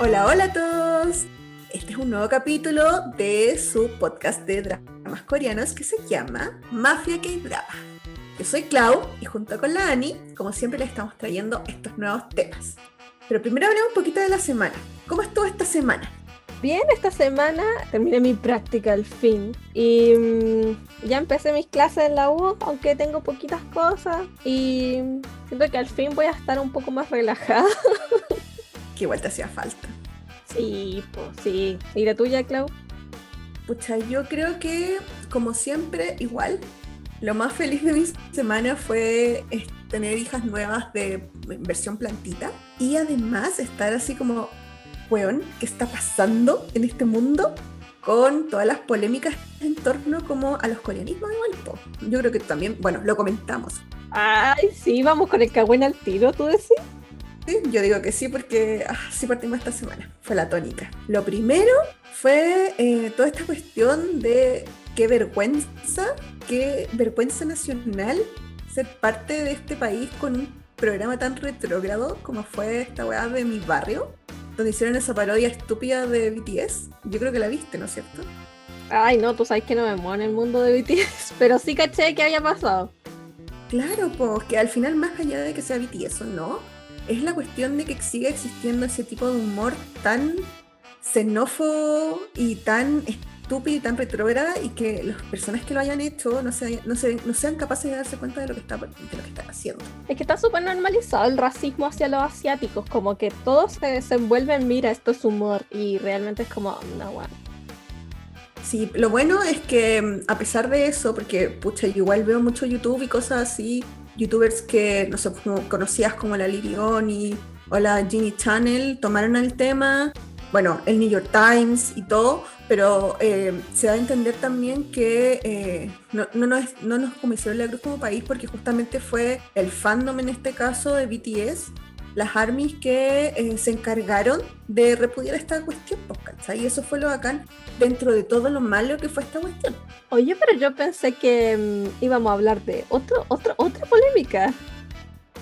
Hola, hola a todos. Este es un nuevo capítulo de su podcast de dramas coreanos que se llama Mafia K-Drama. Yo soy Clau y junto con la Ani, como siempre, le estamos trayendo estos nuevos temas. Pero primero hablemos un poquito de la semana. ¿Cómo estuvo esta semana? Bien, esta semana terminé mi práctica al fin y mm, ya empecé mis clases en la U, aunque tengo poquitas cosas y siento que al fin voy a estar un poco más relajada. Que igual te hacía falta. Sí, pues sí. ¿Y la tuya, Clau? Pucha, yo creo que, como siempre, igual, lo más feliz de mi semana fue tener hijas nuevas de versión plantita y además estar así como, weón, ¿qué está pasando en este mundo? Con todas las polémicas en torno como a los coreanismos igual. po. Yo creo que también, bueno, lo comentamos. Ay, sí, vamos con el cagüen al tiro, ¿tú decís? Sí, yo digo que sí porque ah, sí partimos esta semana. Fue la tónica. Lo primero fue eh, toda esta cuestión de qué vergüenza, qué vergüenza nacional ser parte de este país con un programa tan retrógrado como fue esta weá de mi barrio, donde hicieron esa parodia estúpida de BTS. Yo creo que la viste, ¿no es cierto? Ay, no, tú sabes que no me muevo en el mundo de BTS, pero sí caché que había pasado. Claro, pues que al final, más allá de que sea BTS o no, es la cuestión de que siga existiendo ese tipo de humor tan xenófobo y tan estúpido y tan retrógrada y que las personas que lo hayan hecho no, se, no, se- no sean capaces de darse cuenta de lo que, está, de lo que están haciendo. Es que está súper normalizado el racismo hacia los asiáticos, como que todos se desenvuelven, mira, esto es humor, y realmente es como, no, bueno. Sí, lo bueno es que mm, a pesar de eso, porque pucha, yo igual veo mucho YouTube y cosas así, youtubers que, no sé, como conocidas como la Lirioni o la Ginny Channel tomaron el tema, bueno, el New York Times y todo, pero eh, se da a entender también que eh, no, no, nos, no nos la cruz como país porque justamente fue el fandom en este caso de BTS las armies que eh, se encargaron de repudiar esta cuestión, pues, ¿cachai? Y eso fue lo bacán dentro de todo lo malo que fue esta cuestión. Oye, pero yo pensé que mm, íbamos a hablar de otro, otro, otra polémica.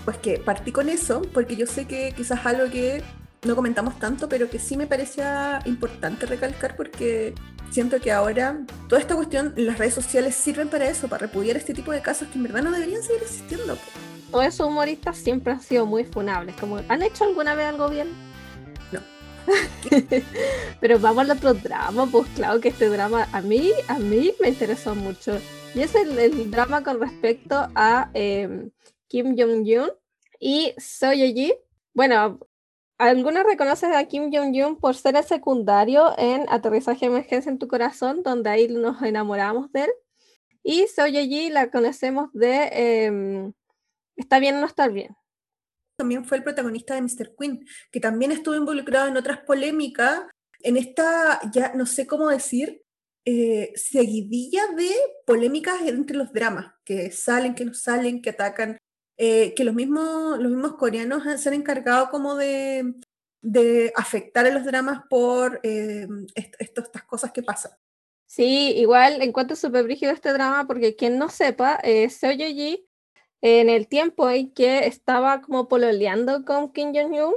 Pues que partí con eso, porque yo sé que quizás algo que no comentamos tanto, pero que sí me parecía importante recalcar porque siento que ahora toda esta cuestión, las redes sociales sirven para eso, para repudiar este tipo de casos que en verdad no deberían seguir existiendo. Todos esos humoristas siempre han sido muy funables, como, ¿han hecho alguna vez algo bien? No. pero vamos al otro drama, pues claro que este drama a mí, a mí me interesó mucho. Y es el, drama con respecto a eh, Kim Jong-un y Soyeji. Bueno, algunos reconocen a Kim Jong-un por ser el secundario en Aterrizaje de Emergencia en tu Corazón, donde ahí nos enamoramos de él. Y Soyeji la conocemos de eh, Está bien o no estar bien. También fue el protagonista de Mr. Queen, que también estuvo involucrado en otras polémicas, en esta, ya no sé cómo decir, eh, seguidilla de polémicas entre los dramas, que salen, que no salen, que atacan, eh, que los mismos, los mismos coreanos se han encargado como de, de afectar a los dramas por eh, est- estas cosas que pasan. Sí, igual encuentro súper brígido este drama porque quien no sepa, eh, Seo Ye-ji, en el tiempo en que estaba como pololeando con Kim Jong-un,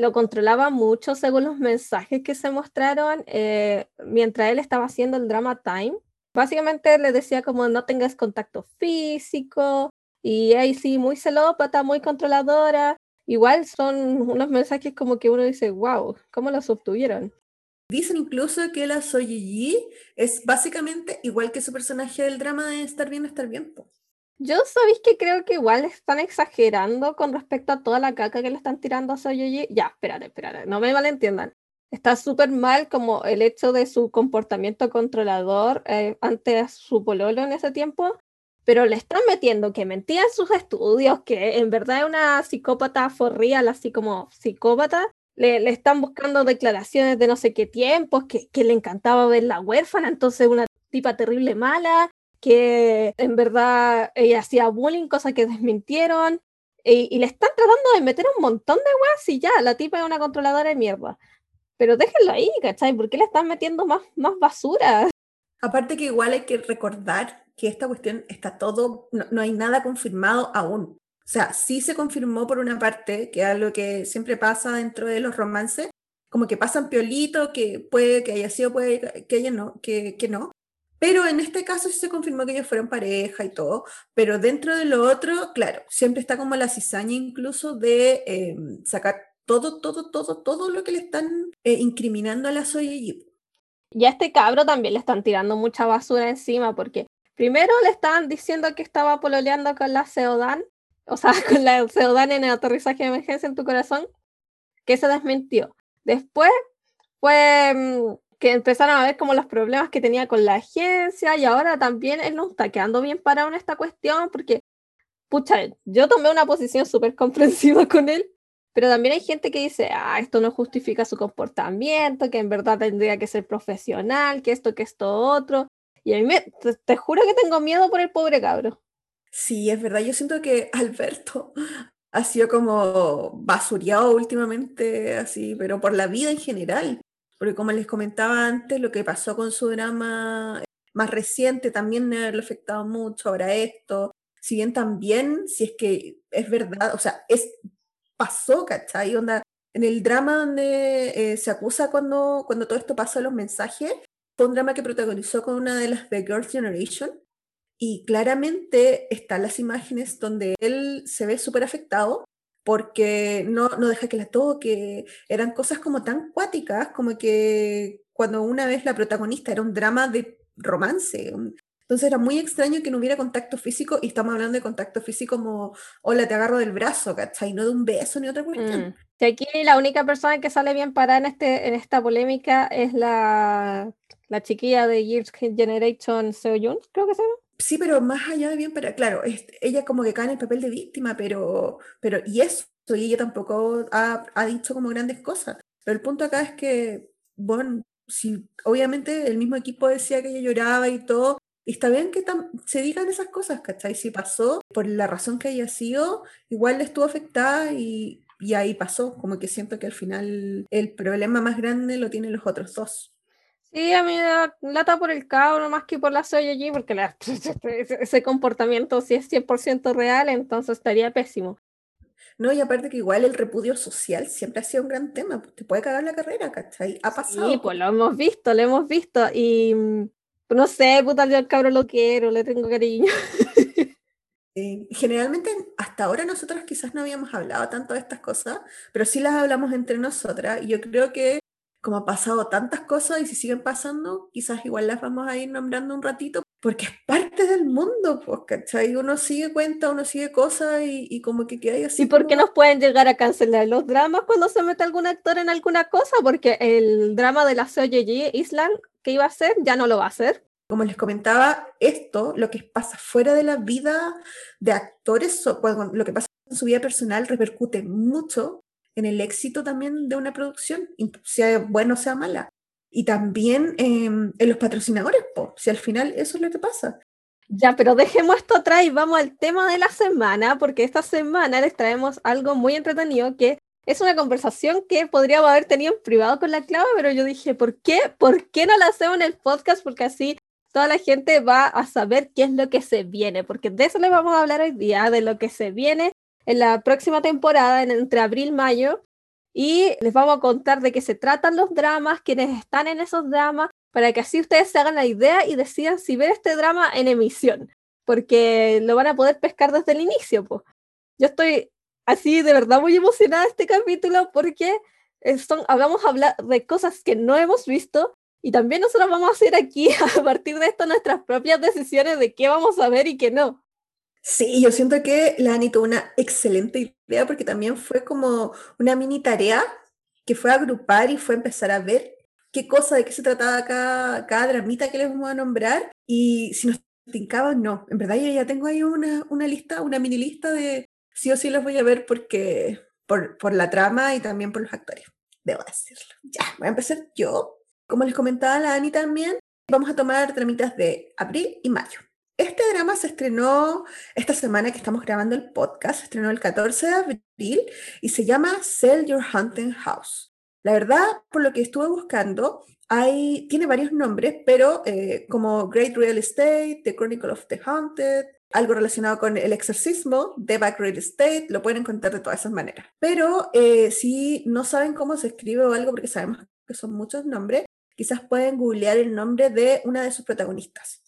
lo controlaba mucho según los mensajes que se mostraron eh, mientras él estaba haciendo el drama Time. Básicamente le decía como no tengas contacto físico y ahí sí, muy celópata, muy controladora. Igual son unos mensajes como que uno dice, wow, ¿cómo los obtuvieron? Dicen incluso que la Soyeji es básicamente igual que su personaje del drama de Estar bien, estar bien. Yo sabéis que creo que igual están exagerando con respecto a toda la caca que le están tirando a Soyeji. Ya, espérate, espérate, no me malentiendan. Está súper mal como el hecho de su comportamiento controlador eh, ante su pololo en ese tiempo, pero le están metiendo que mentía en sus estudios, que en verdad es una psicópata for real, así como psicópata. Le, le están buscando declaraciones de no sé qué tiempos, que, que le encantaba ver la huérfana, entonces una tipa terrible mala, que en verdad ella hacía bullying, cosa que desmintieron, y, y le están tratando de meter un montón de weas y ya, la tipa es una controladora de mierda. Pero déjenlo ahí, ¿cachai? ¿Por qué le están metiendo más, más basura? Aparte que igual hay que recordar que esta cuestión está todo, no, no hay nada confirmado aún. O sea, sí se confirmó por una parte, que es algo que siempre pasa dentro de los romances, como que pasan piolito, que puede que haya sido, puede que haya no, que, que no. Pero en este caso sí se confirmó que ellos fueron pareja y todo, pero dentro de lo otro, claro, siempre está como la cizaña incluso de em, sacar todo, todo, todo, todo lo que le están eh, incriminando a la Soyeji. Y a este cabro también le están tirando mucha basura encima, porque primero le estaban diciendo que estaba pololeando con la Seodan, o sea, con la Seodan en el aterrizaje de emergencia en tu corazón, que se desmintió. Después fue mm, que empezaron a ver como los problemas que tenía con la agencia y ahora también él no está quedando bien parado en esta cuestión porque, pucha, yo tomé una posición súper comprensiva con él, pero también hay gente que dice, ah, esto no justifica su comportamiento, que en verdad tendría que ser profesional, que esto, que esto, otro. Y a mí me, te, juro que tengo miedo por el pobre cabro. Sí, es verdad, yo siento que Alberto ha sido como basureado últimamente, así, pero por la vida en general. Porque como les comentaba antes, lo que pasó con su drama más reciente también me ha afectado mucho, ahora esto. Si bien también, si es que es verdad, o sea, es, pasó, ¿cachai? Onda, en el drama donde eh, se acusa cuando, cuando todo esto pasa, los mensajes, fue un drama que protagonizó con una de las de Girls' Generation. Y claramente están las imágenes donde él se ve súper afectado porque no, no deja que la toque. Eran cosas como tan cuáticas, como que cuando una vez la protagonista era un drama de romance. Entonces era muy extraño que no hubiera contacto físico, y estamos hablando de contacto físico como, hola, te agarro del brazo, ¿cachai? No de un beso ni otra cuestión. Mm. aquí la única persona que sale bien parada en, este, en esta polémica es la, la chiquilla de Years Generation Seoyun, creo que se llama. Sí, pero más allá de bien, pero claro, ella como que cae en el papel de víctima, pero, pero y eso, y ella tampoco ha, ha dicho como grandes cosas. Pero el punto acá es que, bueno, si obviamente el mismo equipo decía que ella lloraba y todo, está bien que se digan esas cosas, ¿cachai? Si pasó, por la razón que haya sido, igual le estuvo afectada y, y ahí pasó. Como que siento que al final el problema más grande lo tienen los otros dos. Sí, a mí me da lata por el cabro más que por la soya allí, porque ese comportamiento si es 100% real, entonces estaría pésimo. No, y aparte que igual el repudio social siempre ha sido un gran tema, pues, te puede cagar la carrera, ¿cachai? Ha pasado. Sí, pues lo hemos visto, lo hemos visto, y mm, no sé, puta, yo al cabro lo quiero, le tengo cariño. generalmente hasta ahora nosotras quizás no habíamos hablado tanto de estas cosas, pero sí las hablamos entre nosotras, y yo creo que como ha pasado tantas cosas y si siguen pasando, quizás igual las vamos a ir nombrando un ratito, porque es parte del mundo, pues, ¿cachai? Uno sigue cuenta, uno sigue cosas y, como que queda así. ¿Y por qué nos pueden llegar a cancelar los dramas cuando se mete algún actor en alguna cosa? Porque el drama de la COGG Island que iba a hacer ya no lo va a hacer. Como les comentaba, esto, lo que pasa fuera de la vida de actores, lo que pasa en su vida personal repercute mucho en el éxito también de una producción, sea buena o sea mala. Y también em, en los patrocinadores, si al final eso es lo que pasa. Ya, pero dejemos esto atrás y vamos al tema de la semana, porque esta semana les traemos algo muy entretenido que es una conversación que podríamos haber tenido en privado con la clave, pero yo dije, ¿por qué? ¿Por qué no la hacemos en el podcast? Porque así toda la gente va a saber qué es lo que se viene, porque de eso les vamos a hablar hoy día, de lo que se viene en la próxima temporada, entre abril y mayo, y les vamos a contar de qué se tratan los dramas, quiénes están en esos dramas, para que así ustedes se hagan la idea y decidan si ver este drama en emisión, porque lo van a poder pescar desde el inicio. Pues. Yo estoy así de verdad muy emocionada de este capítulo porque son, vamos a hablar de cosas que no hemos visto y también nosotros vamos a hacer aquí a partir de esto nuestras propias decisiones de qué vamos a ver y qué no. Sí, yo siento que la Ani tuvo una excelente idea porque también fue como una mini tarea que fue agrupar y fue empezar a ver qué cosa, de qué se trataba cada, cada dramita que les vamos a nombrar y si nos tincaba o no. En verdad yo ya tengo ahí una, una lista, una mini lista de sí o sí los voy a ver porque por, por la trama y también por los actores. Debo decirlo. Ya, voy a empezar yo. Como les comentaba la Ani también, vamos a tomar dramitas de abril y mayo. Este drama se estrenó esta semana que estamos grabando el podcast, se estrenó el 14 de abril y se llama Sell Your Haunted House. La verdad, por lo que estuve buscando, hay, tiene varios nombres, pero eh, como Great Real Estate, The Chronicle of the Haunted, algo relacionado con el exorcismo de Back Real Estate, lo pueden encontrar de todas esas maneras. Pero eh, si no saben cómo se escribe o algo, porque sabemos que son muchos nombres, quizás pueden googlear el nombre de una de sus protagonistas,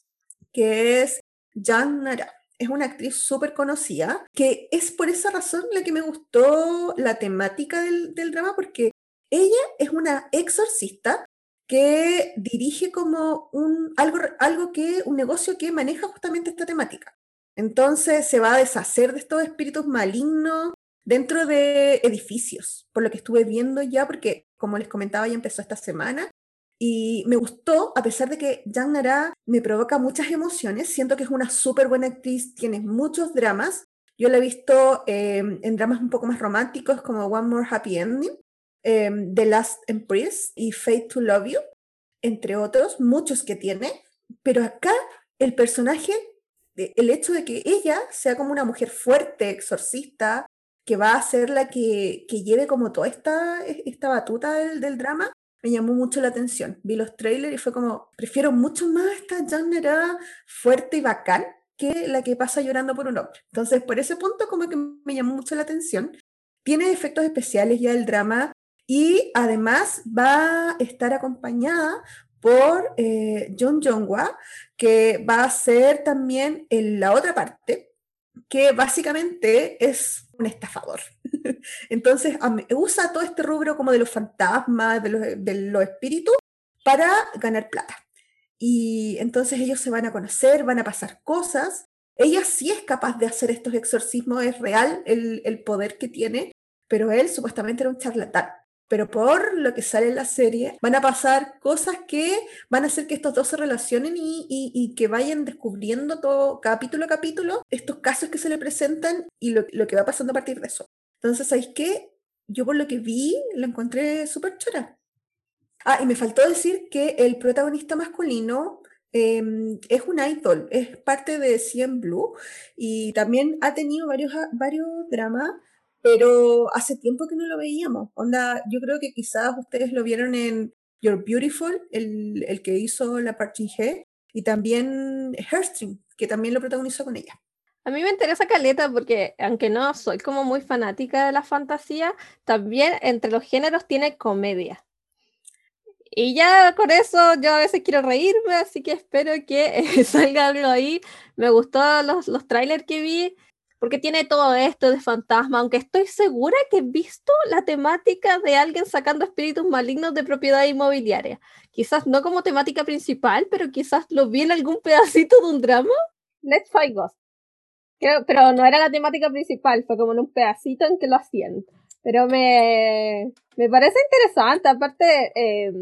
que es Jan Nara. Es una actriz súper conocida, que es por esa razón la que me gustó la temática del, del drama, porque ella es una exorcista que dirige como un, algo, algo que, un negocio que maneja justamente esta temática. Entonces se va a deshacer de estos espíritus malignos dentro de edificios, por lo que estuve viendo ya, porque como les comentaba, ya empezó esta semana. Y me gustó, a pesar de que Jan Nara me provoca muchas emociones, siento que es una súper buena actriz, tiene muchos dramas. Yo la he visto eh, en dramas un poco más románticos como One More Happy Ending, Em, The Last Empress y Fate to Love You, entre otros, muchos que tiene, pero acá el personaje, el hecho de que ella sea como una mujer fuerte, exorcista, que va a ser la que, que lleve como toda esta, esta batuta del, del, drama, me llamó mucho la atención. Vi los trailers y fue como, prefiero mucho más esta Janera fuerte y bacán que la que pasa llorando por un hombre. Entonces, por ese punto como que me llamó mucho la atención. Tiene efectos especiales ya el drama, y además va a estar acompañada por eh, John Jongwa, que va a ser también en la otra parte, que básicamente es un estafador. Entonces usa todo este rubro como de los fantasmas, de los, de los espíritus, para ganar plata. Y entonces ellos se van a conocer, van a pasar cosas. Ella sí es capaz de hacer estos exorcismos, es real el, el poder que tiene, pero él supuestamente era un charlatán pero por lo que sale en la serie, van a pasar cosas que van a hacer que estos dos se relacionen y, que vayan descubriendo todo capítulo a capítulo estos casos que se le presentan y lo, que va pasando a partir de eso. Entonces, ¿sabéis qué? Yo por lo que vi, la encontré súper chora. Ah, y me faltó decir que el protagonista masculino em, es un idol, es parte de CM Blue y también ha tenido varios, varios dramas pero hace tiempo que no lo veíamos. Onda, yo creo que quizás ustedes lo vieron en You're Beautiful, el, el que hizo la Party G, y también Hairstring, que también lo protagonizó con ella. A mí me interesa Caleta porque, aunque no soy como muy fanática de la fantasía, también entre los géneros tiene comedia. Y ya con eso yo a veces quiero reírme, así que espero que salga algo ahí. Me gustó los, los trailers que vi porque tiene todo esto de fantasma, aunque estoy segura que he visto la temática de alguien sacando espíritus malignos de propiedad inmobiliaria. Quizás no como temática principal, pero quizás lo vi en algún pedacito de un drama. Let's Fight Ghost. pero no era la temática principal, fue como en un pedacito en que lo hacían. Pero me, me parece interesante, aparte eh,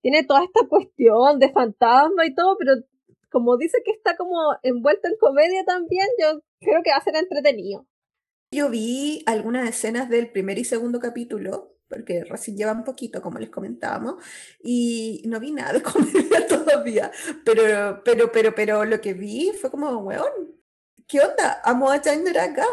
tiene toda esta cuestión de fantasma y todo, pero como dice que está como envuelto en comedia también, yo creo que va a ser entretenido. Yo vi algunas escenas del primer y segundo capítulo, porque recién lleva un poquito, como les comentábamos, y no vi nada de comedia todavía, pero, pero, pero, pero lo que vi fue como, weón, ¿qué onda? Amo a Chandler acá.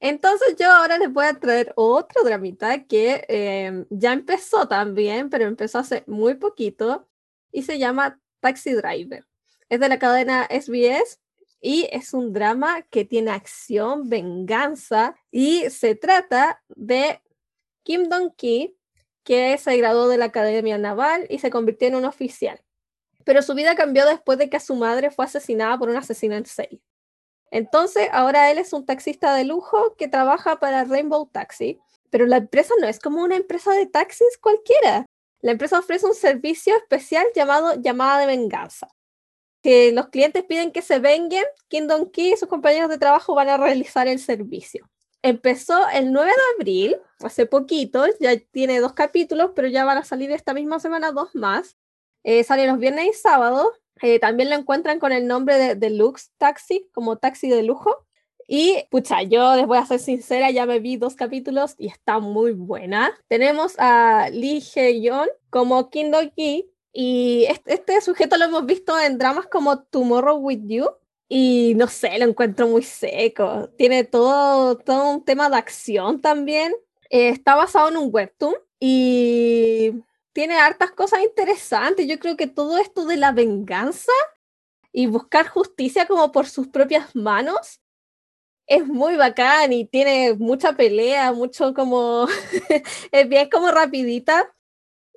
Entonces yo ahora les voy a traer otro dramita que eh, ya empezó también, pero empezó hace muy poquito y se llama Taxi Driver. Es de la cadena SBS y es un drama que tiene acción, venganza y se trata de Kim Dong-ki, que se graduó de la Academia Naval y se convirtió en un oficial. Pero su vida cambió después de que su madre fue asesinada por un asesino en serie. Entonces, ahora él es un taxista de lujo que trabaja para Rainbow Taxi, pero la empresa no es como una empresa de taxis cualquiera. La empresa ofrece un servicio especial llamado llamada de venganza que los clientes piden que se vengan, Kingdom Key y sus compañeros de trabajo van a realizar el servicio. Empezó el 9 de abril, hace poquito, ya tiene dos capítulos, pero ya van a salir esta misma semana dos más. Eh, sale los viernes y sábados. Eh, también lo encuentran con el nombre de Deluxe Taxi, como taxi de lujo. Y pucha, yo les voy a ser sincera, ya me vi dos capítulos y está muy buena. Tenemos a Lee Jae-yeon como Kingdom Key, y este, sujeto lo hemos visto en dramas como Tomorrow with You. Y no sé, lo encuentro muy seco. Tiene todo, todo un tema de acción también. Eh, está basado en un webtoon y tiene hartas cosas interesantes. Yo creo que todo esto de la venganza y buscar justicia como por sus propias manos es muy bacán y tiene mucha pelea, mucho como, es bien como rapidita.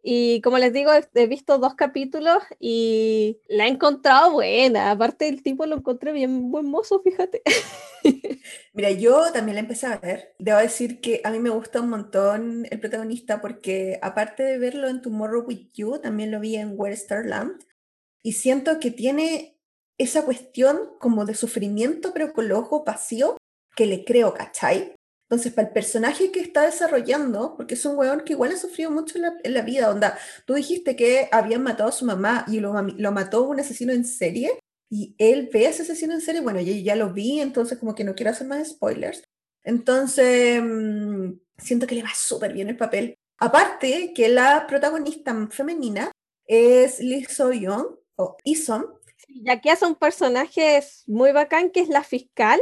Y como les digo, he visto dos capítulos y la he encontrado buena. Aparte el tipo lo encontré bien buen mozo, fíjate. Mira, yo también la empecé a ver. Debo decir que a mí me gusta un montón el protagonista porque aparte de verlo en Tomorrow With You, también lo vi en Where Starland. Y siento que tiene esa cuestión como de sufrimiento, pero con los ojos vacíos, que le creo, ¿cachai? Entonces, para el personaje que está desarrollando, porque es un weón que igual ha sufrido mucho en la, vida, onda, tú dijiste que habían matado a su mamá y lo, lo mató un asesino en serie, y él ve a ese asesino en serie, bueno, yo ya lo vi, entonces como que no quiero hacer más spoilers. Entonces, mm, siento que le va súper bien el papel. Aparte que la protagonista femenina es Lee So-young, o Isom, ya que hace un personaje muy bacán que es la fiscal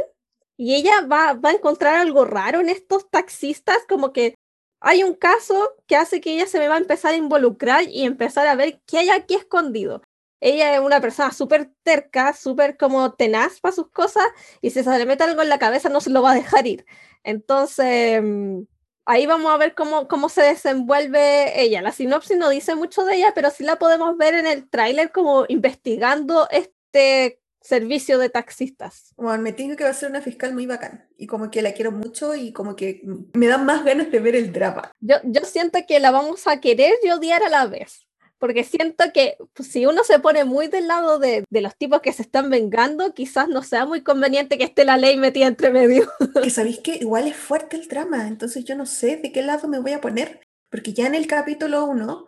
y ella va, a encontrar algo raro en estos taxistas, como que hay un caso que hace que ella se me va a empezar a involucrar y empezar a ver qué hay aquí escondido. Ella es una persona súper terca, súper como tenaz para sus cosas y si se le mete algo en la cabeza no se lo va a dejar ir. Entonces, mm, ahí vamos a ver cómo, cómo se desenvuelve ella. La sinopsis no dice mucho de ella, pero sí la podemos ver en el tráiler como investigando este servicio de taxistas. Bueno, me tengo que va a ser una fiscal muy bacán y como que la quiero mucho y como que me dan más ganas de ver el drama. Yo, yo siento que la vamos a querer y odiar a la vez porque siento que pues, si uno se pone muy del lado de, de, los tipos que se están vengando, quizás no sea muy conveniente que esté la ley metida entre medio. Que sabéis que igual es fuerte el drama, entonces yo no sé de qué lado me voy a poner, porque ya en el capítulo 1,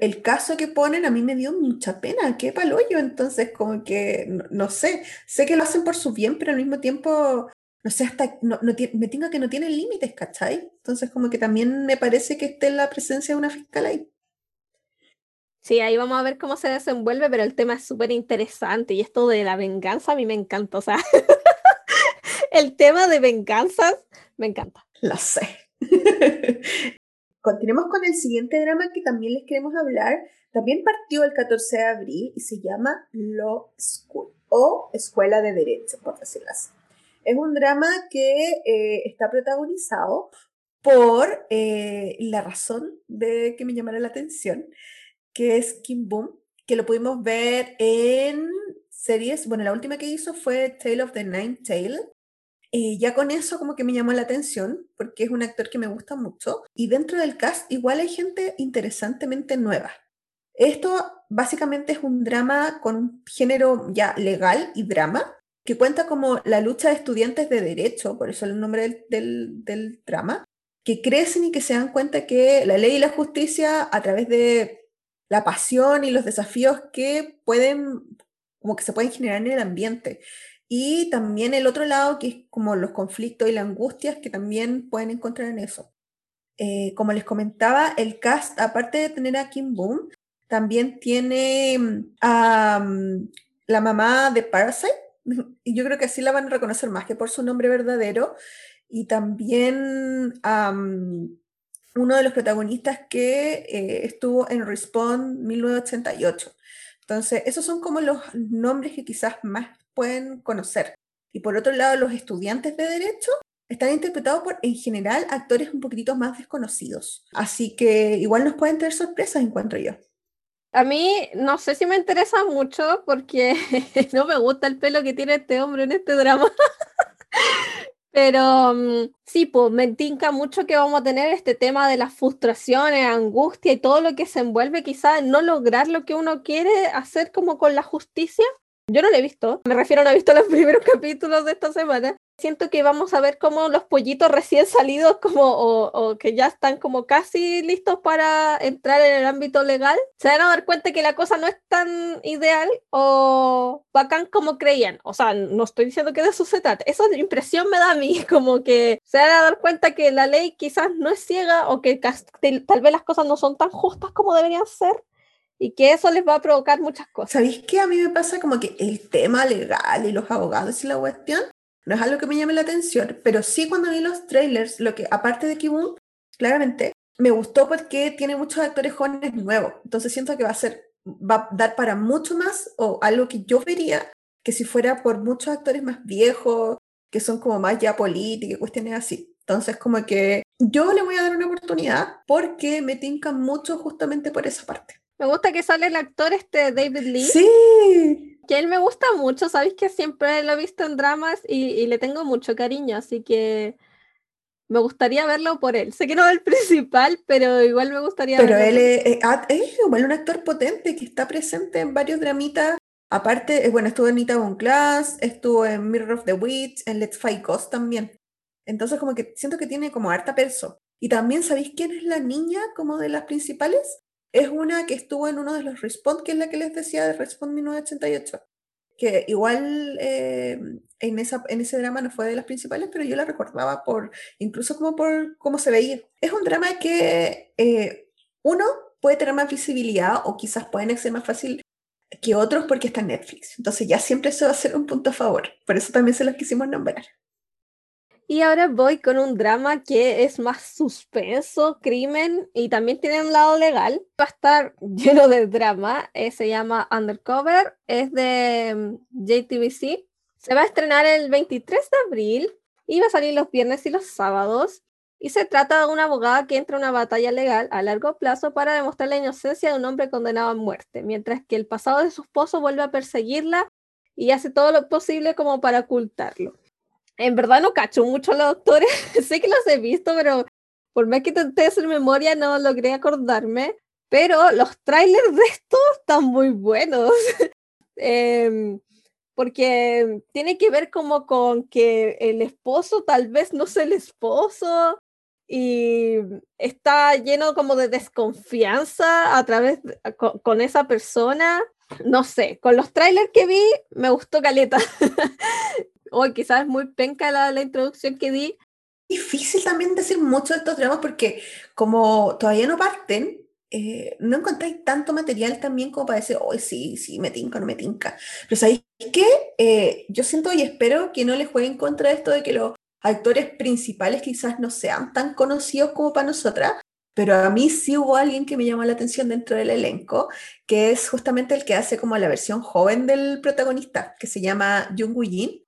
el caso que ponen a mí me dio mucha pena, qué yo entonces como que, no, sé, sé que lo hacen por su bien, pero al mismo tiempo no sé, hasta no, no me tengo que no tiene límites, ¿cachai? Entonces como que también me parece que esté en la presencia de una fiscal ahí. Sí, ahí vamos a ver cómo se desenvuelve, pero el tema es súper interesante y esto de la venganza a mí me encanta, o sea, el tema de venganzas me encanta. Lo sé. Continuemos con el siguiente drama que también les queremos hablar. También partió el 14 de abril y se llama Law School o Escuela de Derecho, por decirlo así. Es un drama que eh, está protagonizado por eh, la razón de que me llamara la atención, que es Kim Boom, que lo pudimos ver en series. Bueno, la última que hizo fue Tale of the Nine Tail. Eh, ya con eso como que me llamó la atención, porque es un actor que me gusta mucho. Y dentro del cast igual hay gente interesantemente nueva. Esto básicamente es un drama con género ya legal y drama, que cuenta como la lucha de estudiantes de derecho, por eso el nombre del, del, del drama, que crecen y que se dan cuenta que la ley y la justicia a través de la pasión y los desafíos que pueden, como que se pueden generar en el ambiente. Y también el otro lado, que es como los conflictos y las angustias que también pueden encontrar en eso. Eh, como les comentaba, el cast, aparte de tener a Kim Boom, también tiene mm, a mm, la mamá de Parasite, y yo creo que así la van a reconocer más que por su nombre verdadero, y también a uno de los protagonistas que eh, estuvo en Respawn 1988. Entonces, esos son como los nombres que quizás más pueden conocer. Y por otro lado, los estudiantes de derecho están interpretados por, en general, actores un poquitito más desconocidos. Así que igual nos pueden tener sorpresas, encuentro yo. A mí no sé si me interesa mucho porque no me gusta el pelo que tiene este hombre en este drama. Pero mm, sí, pues me tinca mucho que vamos a tener este tema de las frustraciones, angustia y todo lo que se envuelve quizás en no lograr lo que uno quiere hacer como con la justicia. Yo no lo he visto, me refiero no he visto los primeros capítulos de esta semana, siento que vamos a ver como los pollitos recién salidos como o, que ya están como casi listos para entrar en el ámbito legal, se van a dar cuenta que la cosa no es tan ideal o bacán como creían. O sea, no estoy diciendo que de eso se. Esa impresión me da a mí, como que se van a dar cuenta que la ley quizás no es ciega o que tal vez las cosas no son tan justas como deberían ser y que eso les va a provocar muchas cosas. ¿Sabéis qué? A mí me pasa como que el tema legal y los abogados y la cuestión no es algo que me llame la atención, pero sí cuando vi los trailers, lo que aparte de Kibun, claramente me gustó porque tiene muchos actores jóvenes nuevos, entonces siento que va a ser va a dar para mucho más o algo que yo vería que si fuera por muchos actores más viejos, que son como más ya políticos, cuestiones así. Entonces, como que yo le voy a dar una oportunidad porque me tincan mucho justamente por esa parte. Me gusta que sale el actor este David Lee. Sí. Que él me gusta mucho, sabéis que siempre lo he visto en dramas y, y, le tengo mucho cariño, así que me gustaría verlo por él. Sé que no es el principal, pero igual me gustaría pero verlo. él es, es, igual un actor potente que está presente en varios dramitas. Aparte, eh, bueno, estuvo en Nita Von Class, estuvo en Mirror of the Witch, en Let's Fight Ghost también. Entonces, como que siento que tiene como harta perso. Y también, ¿sabéis quién es la niña como de las principales? Es una que estuvo en uno de los Respawn, que es la que les decía de Respawn 1988. Que igual eh, en, esa, en ese drama no fue de las principales, pero yo la recordaba por, incluso como por cómo se veía. Es un drama que eh, uno puede tener más visibilidad o quizás pueden ser más fácil que otros porque está en Netflix. Entonces ya siempre eso va a ser un punto a favor. Por eso también se los quisimos nombrar. Y ahora voy con un drama que es más suspenso, crimen y también tiene un lado legal. Va a estar lleno de drama. Eh, se llama Undercover. Es de mm, JTBC. Se va a estrenar el 23 de abril y va a salir los viernes y los sábados. Y se trata de una abogada que entra a una batalla legal a largo plazo para demostrar la inocencia de un hombre condenado a muerte, mientras que el pasado de su esposo vuelve a perseguirla y hace todo lo posible como para ocultarlo en verdad no cacho mucho a los doctores, sé que los he visto, pero por más que intenté hacer memoria no logré acordarme. Pero los trailers de esto están muy buenos. eh, porque tiene que ver como con que el esposo tal vez no es el esposo y está lleno como de desconfianza a través de, con, con, esa persona. No sé, con los trailers que vi me gustó Caleta. o quizás es muy penca la, la introducción que di. Difícil también decir mucho de estos dramas porque como todavía no parten, eh, no encontráis tanto material también como para decir, hoy sí, sí, me tinca, no me tinca. Pero ¿sabéis qué? Eh, yo siento y espero que no les jueguen contra esto de que los actores principales quizás no sean tan conocidos como para nosotras, pero a mí sí hubo alguien que me llamó la atención dentro del elenco, que es justamente el que hace como la versión joven del protagonista, que se llama Jung Woo Jin,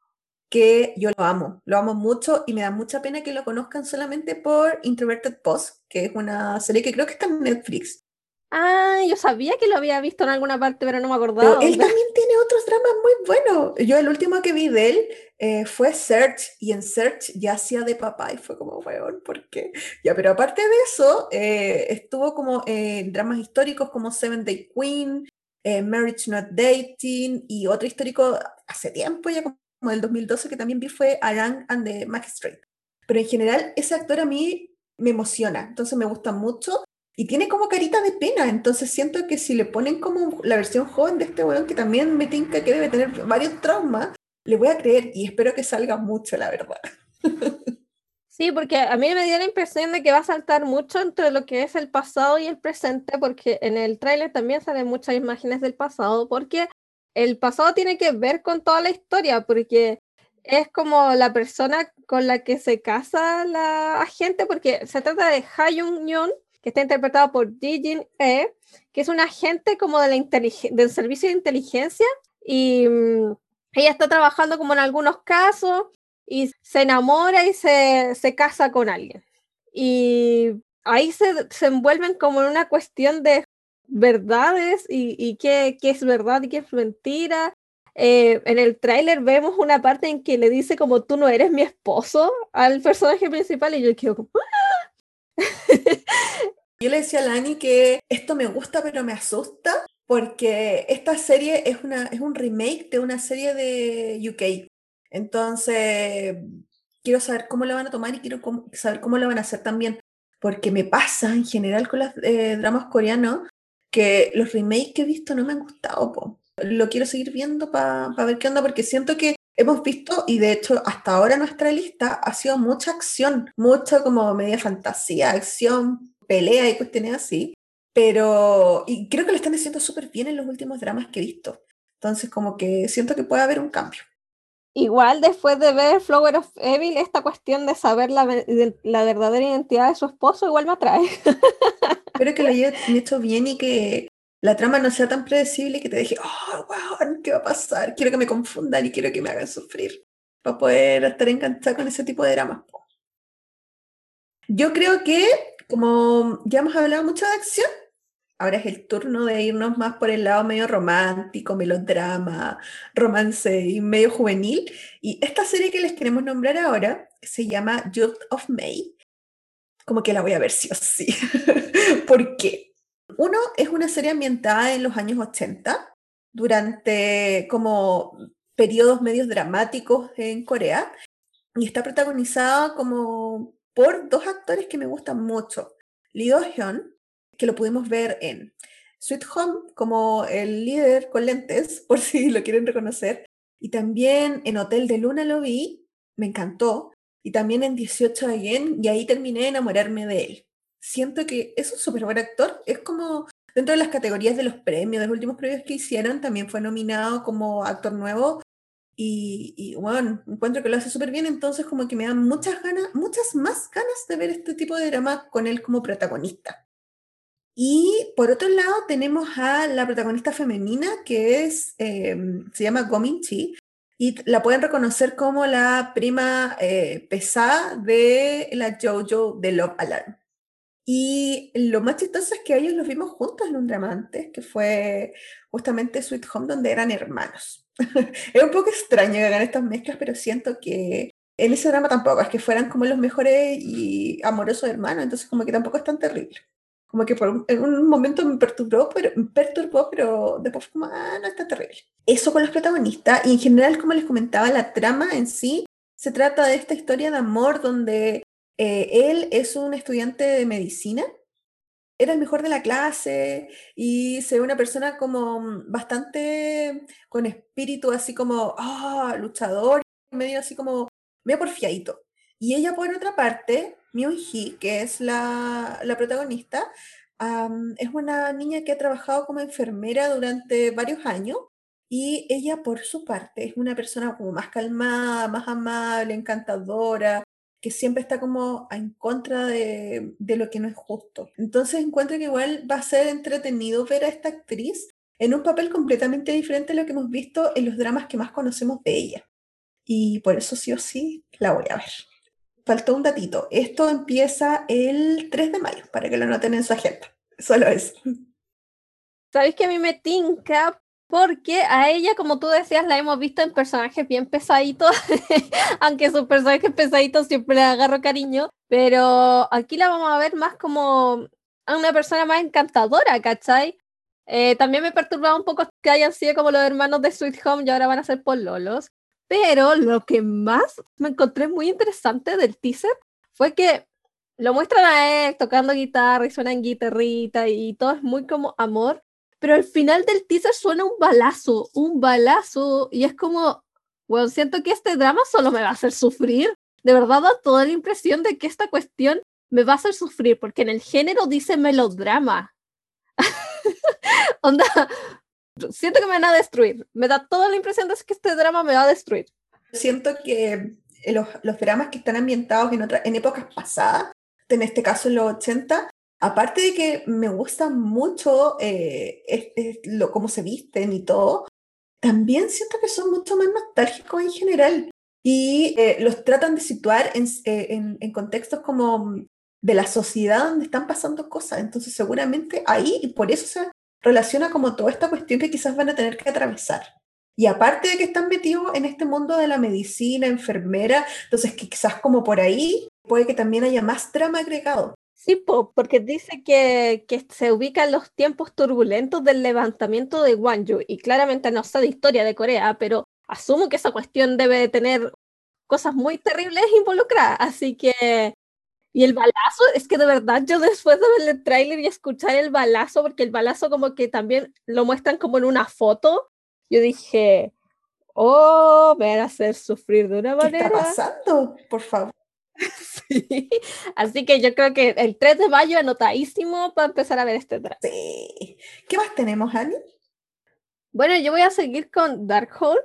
que yo lo amo, lo amo mucho y me da mucha pena que lo conozcan solamente por Introverted Post, que es una serie que creo que está en Netflix. Ah, yo sabía que lo había visto en alguna parte, pero no me acordaba. Pero él también tiene otros dramas muy buenos. Yo el último que vi de él eh, fue Search, y en Search ya hacía de papá y fue como, weón, ¿por qué? Ya, pero aparte de eso, eh, estuvo como en dramas históricos como Seven Day Queen, eh, Marriage Not Dating y otro histórico hace tiempo ya como como del 2012 que también vi fue Arang and the Magistrate. Pero en general ese actor a mí me emociona, entonces me gusta mucho y tiene como carita de pena, entonces siento que si le ponen como la versión joven de este weón que también me tinca que debe tener varios traumas, le voy a creer y espero que salga mucho, la verdad. Sí, porque a mí me dio la impresión de que va a saltar mucho entre lo que es el pasado y el presente, porque en el tráiler también salen muchas imágenes del pasado, porque el pasado tiene que ver con toda la historia, porque es como la persona con la que se casa la agente, porque se trata de Ha Young que está interpretado por Ji Jin E, que es un agente como de la del servicio de inteligencia, y um, ella está trabajando como en algunos casos, y se enamora y se, se casa con alguien. Y ahí se, se envuelven como en una cuestión de verdades y, y qué, es verdad y qué es mentira. Eh, en el tráiler vemos una parte en que le dice como tú no eres mi esposo al personaje principal y yo quedo como... ¡Ah! yo le decía a Lani que esto me gusta pero me asusta porque esta serie es, una, es un remake de una serie de UK. Entonces, quiero saber cómo lo van a tomar y quiero saber cómo lo van a hacer también. Porque me pasa en general con los eh, dramas coreanos que los remakes que he visto no me han gustado. Po. Lo quiero seguir viendo para pa ver qué onda, porque siento que hemos visto, y de hecho hasta ahora nuestra lista ha sido mucha acción, mucha como media fantasía, acción, pelea y cuestiones así. Pero, y creo que lo están haciendo súper bien en los últimos dramas que he visto. Entonces, como que siento que puede haber un cambio. Igual después de ver Flower of Evil, esta cuestión de saber la, la verdadera identidad de su esposo igual me atrae. Espero que lo hayan hecho bien y que la trama no sea tan predecible que te deje, oh, wow, ¿qué va a pasar? Quiero que me confundan y quiero que me hagan sufrir para poder estar encantada con ese tipo de dramas. Yo creo que, como ya hemos hablado mucho de acción, ahora es el turno de irnos más por el lado medio romántico, melodrama, romance y medio juvenil. Y esta serie que les queremos nombrar ahora se llama Youth of May. Como que la voy a ver sí o sí. ¿Por qué? Uno, es una serie ambientada en los años 80, durante como periodos medios dramáticos en Corea, y está protagonizada como por dos actores que me gustan mucho. Lee Do-hyun, que lo pudimos ver en Sweet Home como el líder con lentes, por si lo quieren reconocer, y también en Hotel de Luna lo vi, me encantó, y también en 18 Again, y ahí terminé de enamorarme de él siento que es un súper buen actor. Es como dentro de las categorías de los premios, de los últimos premios que hicieron, también fue nominado como actor nuevo. Y, bueno, encuentro que lo hace súper bien, entonces como que me dan muchas ganas, muchas más ganas de ver este tipo de drama con él como protagonista. Y por otro lado tenemos a la protagonista femenina que es, em, se llama Gomin Chi, y la pueden reconocer como la prima eh, pesada de la JoJo de Love Alarm. Y lo más chistoso es que ellos los vimos juntos en un drama antes, que fue justamente Sweet Home, donde eran hermanos. es un poco extraño que hagan estas mezclas, pero siento que en ese drama tampoco, es que fueran como los mejores y amorosos hermanos, entonces como que tampoco es tan terrible. Como que por un, en un momento me perturbó, pero, me perturbó, pero después fue como, ah, no está terrible. Eso con los protagonistas, y en general, como les comentaba, la trama en sí se trata de esta historia de amor donde eh, él es un estudiante de medicina, era el mejor de la clase y se ve una persona como bastante con espíritu así como ah, luchador, medio así como medio porfiadito. Y ella por otra parte, Myung Hee, que es la, protagonista, es una niña que ha trabajado como enfermera durante varios años y ella por su parte es una persona como más calmada, más amable, encantadora, que siempre está como en contra de, lo que no es justo. Entonces encuentro que igual va a ser entretenido ver a esta actriz en un papel completamente diferente a lo que hemos visto en los dramas que más conocemos de ella. Y por eso sí o sí la voy a ver. Faltó un datito. Esto empieza el 3 de mayo, para que lo noten en su agenda. Solo eso. ¿Sabéis que a mí me tinca porque a ella, como tú decías, la hemos visto en personajes bien pesaditos, aunque sus personajes pesaditos siempre le agarro cariño, pero aquí la vamos a ver más como a una persona más encantadora, ¿cachai? Eh, también me perturbaba un poco que hayan sido como los hermanos de Sweet Home y ahora van a ser pololos, pero lo que más me encontré muy interesante del teaser fue que lo muestran a él tocando guitarra y suena en guitarrita y todo es muy como amor, pero al final del teaser suena un balazo, un balazo, y es como, bueno, siento que este drama solo me va a hacer sufrir. De verdad da toda la impresión de que esta cuestión me va a hacer sufrir, porque en el género dice melodrama. Onda, siento que me van a destruir. Me da toda la impresión de que este drama me va a destruir. Siento que los, los dramas que están ambientados en, otra, en épocas pasadas, en este caso en los 80, aparte de que me gusta mucho eh, lo, cómo se visten y todo, también siento que son mucho más nostálgicos en general y eh, los tratan de situar en, eh, en, en, contextos como de la sociedad donde están pasando cosas. Entonces seguramente ahí, y por eso se relaciona como toda esta cuestión que quizás van a tener que atravesar. Y aparte de que están metidos en este mundo de la medicina, enfermera, entonces quizás como por ahí puede que también haya más drama agregado. Sí, porque dice que, que, se ubica en los tiempos turbulentos del levantamiento de Gwangju y claramente no sé de historia de Corea, pero asumo que esa cuestión debe de tener cosas muy terribles involucradas, así que... Y el balazo, es que de verdad yo después de ver el tráiler y escuchar el balazo, porque el balazo como que también lo muestran como en una foto, yo dije, oh, me van a hacer sufrir de una manera. ¿Qué está pasando? Por favor. Así que yo creo que el 3 de mayo anotadísimo para empezar a ver este drama. Sí. ¿Qué más tenemos, Ani? Bueno, yo voy a seguir con Darkhold,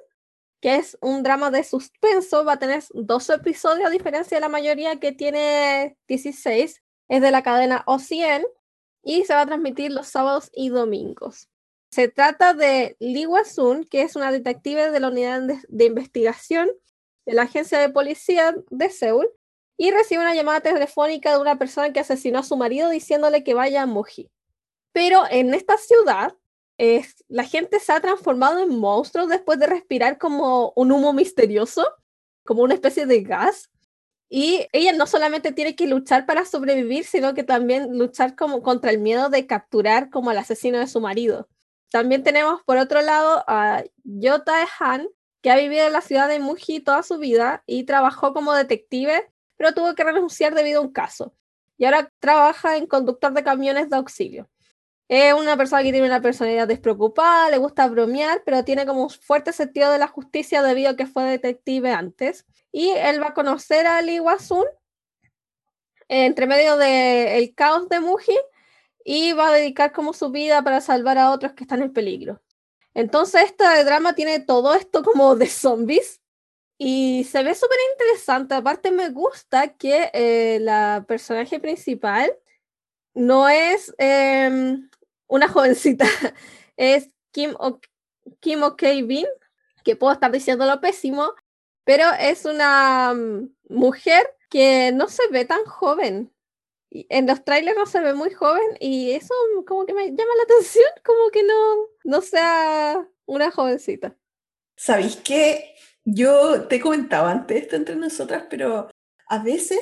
que es un drama de suspenso. Va a tener 12 episodios, a diferencia de la mayoría que tiene 16. Es de la cadena OCN. y se va a transmitir los sábados y domingos. Se trata de Lee Wasun, que es una detective de la unidad de, investigación de la agencia de policía de Seúl, y recibe una llamada telefónica de una persona que asesinó a su marido diciéndole que vaya a Moji. Pero en esta ciudad, la gente se ha transformado en monstruos después de respirar como un humo misterioso, como una especie de gas. Y ella no solamente tiene que luchar para sobrevivir, sino que también luchar contra el miedo de capturar como al asesino de su marido. También tenemos por otro lado a Yota Han, que ha vivido en la ciudad de Muji toda su vida y trabajó como detective, pero tuvo que renunciar debido a un caso. Y ahora trabaja en conductor de camiones de auxilio. Es una persona que tiene una personalidad despreocupada, le gusta bromear, pero tiene como un fuerte sentido de la justicia debido a que fue detective antes y él va a conocer a Lee Wasun entre medio del caos de Muji y va a dedicar como su vida para salvar a otros que están en peligro. Entonces, este drama tiene todo esto como de zombies y se ve súper interesante. Aparte, me gusta que eh, la personaje principal no es em, una jovencita, es Kim, o Kim Bin, que puedo estar diciendo lo pésimo, pero es una mm, mujer que no se ve tan joven. En los trailers no se ve muy joven y eso como que me llama la atención, como que no, no sea una jovencita. ¿Sabéis que yo te comentaba antes esto entre nosotras, pero a veces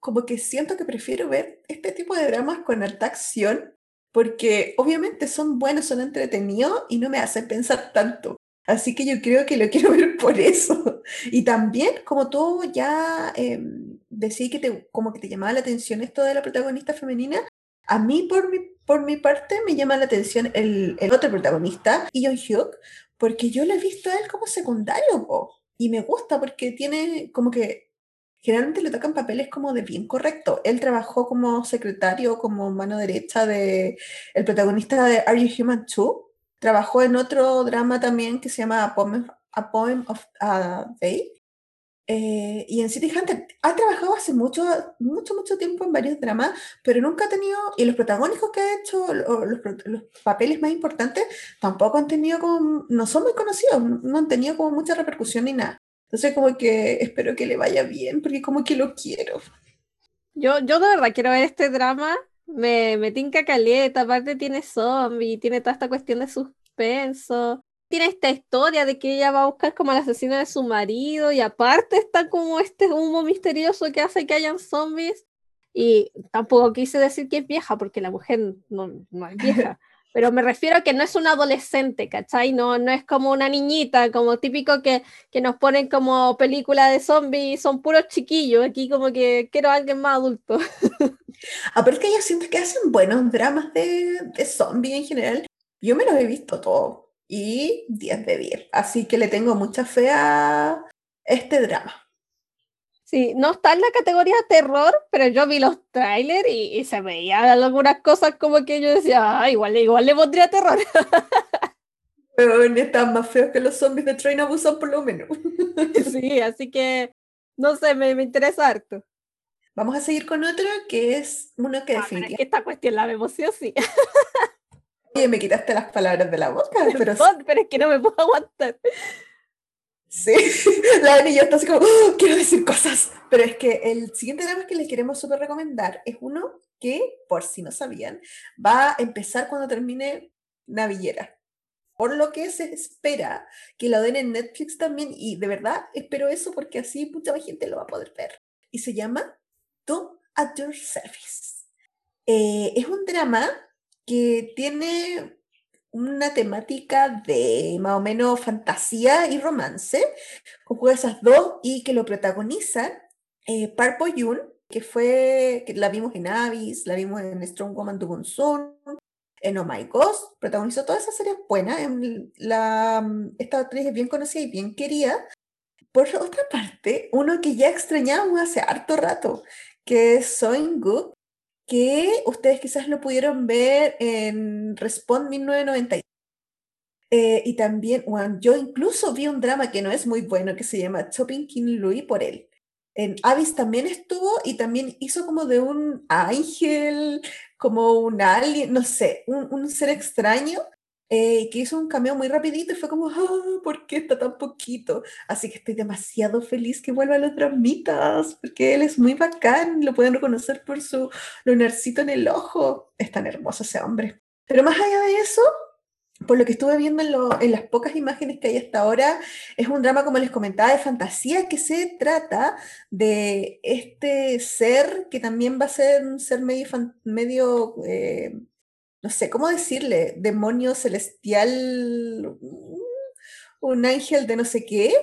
como que siento que prefiero ver este tipo de dramas con alta acción porque obviamente son buenos, son entretenidos y no me hacen pensar tanto. Así que yo creo que lo quiero ver por eso. Y también, como tú ya eh, decís que te, como que te llamaba la atención esto de la protagonista femenina, a mí por mi, por mi parte me llama la atención el, el otro protagonista, Ion Hyuk, porque yo lo he visto a él como secundario, y me gusta porque tiene como que generalmente le tocan papeles como de bien correcto. Él trabajó como secretario, como mano derecha de el protagonista de Are You Human Too? Trabajó en otro drama también que se llama A Poem, of a Day. Eh, y en City Hunter ha trabajado hace mucho, mucho, mucho tiempo en varios dramas, pero nunca ha tenido, y los protagónicos que ha hecho, los, los, papeles más importantes, tampoco han tenido como, no son muy conocidos, no han tenido como mucha repercusión ni nada. Entonces como que espero que le vaya bien, porque como que lo quiero. Yo, yo de verdad quiero ver este drama me, me tinca caleta, aparte tiene zombie, tiene toda esta cuestión de suspenso, tiene esta historia de que ella va a buscar como al asesino de su marido y aparte está como este humo misterioso que hace que hayan zombies y tampoco quise decir que es vieja porque la mujer no, no es vieja. pero me refiero a que no es una adolescente, ¿cachai? No, no es como una niñita, como típico que, que nos ponen como película de zombies, son puros chiquillos, aquí como que quiero a alguien más adulto. Ah, pero es que yo siento que hacen buenos dramas de, de zombies en general. Yo me los he visto todos y 10 de 10, así que le tengo mucha fe a este drama. Sí, no está en la categoría terror, pero yo vi los trailers y, se veían algunas cosas como que yo decía, ah, igual, igual le pondría terror. Pero están más feos que los zombies de Train Abusan por lo menos. Sí, así que no sé, me, me interesa harto. Vamos a seguir con otro que es uno que ah, definitivamente. Es que esta cuestión la vemos sí o sí. Oye, me quitaste las palabras de la boca, pero. pero es que no me puedo aguantar. Sí, la niña está así como, oh, quiero decir cosas. Pero es que el siguiente drama que les queremos súper recomendar es uno que, por si no sabían, va a empezar cuando termine Navillera. Por lo que se espera que lo den en Netflix también. Y de verdad espero eso porque así mucha gente lo va a poder ver. Y se llama Tom at Your Service. Eh, es un drama que tiene una temática de más o menos fantasía y romance, conjuga esas dos y que lo protagonizan eh, Park Bo Yoon, que fue, que la vimos en Avis, la vimos en Strong Woman to Gun en Oh My Ghost, protagonizó todas esas series buenas, en la, esta actriz es bien conocida y bien querida. Por otra parte, uno que ya extrañamos hace harto rato, que es Soin Good, que ustedes quizás lo pudieron ver en Respond 1990. Eh, y también, bueno, yo incluso vi un drama que no es muy bueno, que se llama Chopping King Louis por él. en Avis también estuvo y también hizo como de un ángel, como un alien, no sé, un, un ser extraño eh, que hizo un cameo muy rapidito y fue como, ah, ¿por qué está tan poquito? Así que estoy demasiado feliz que vuelva a los dramitas, porque él es muy bacán, lo pueden reconocer por su lunarcito en el ojo. Es tan hermoso ese hombre. Pero más allá de eso, por lo que estuve viendo en, en, las pocas imágenes que hay hasta ahora, es un drama, como les comentaba, de fantasía que se trata de este ser que también va a ser un ser medio, medio eh, no sé cómo decirle, demonio celestial, un ángel de no sé qué,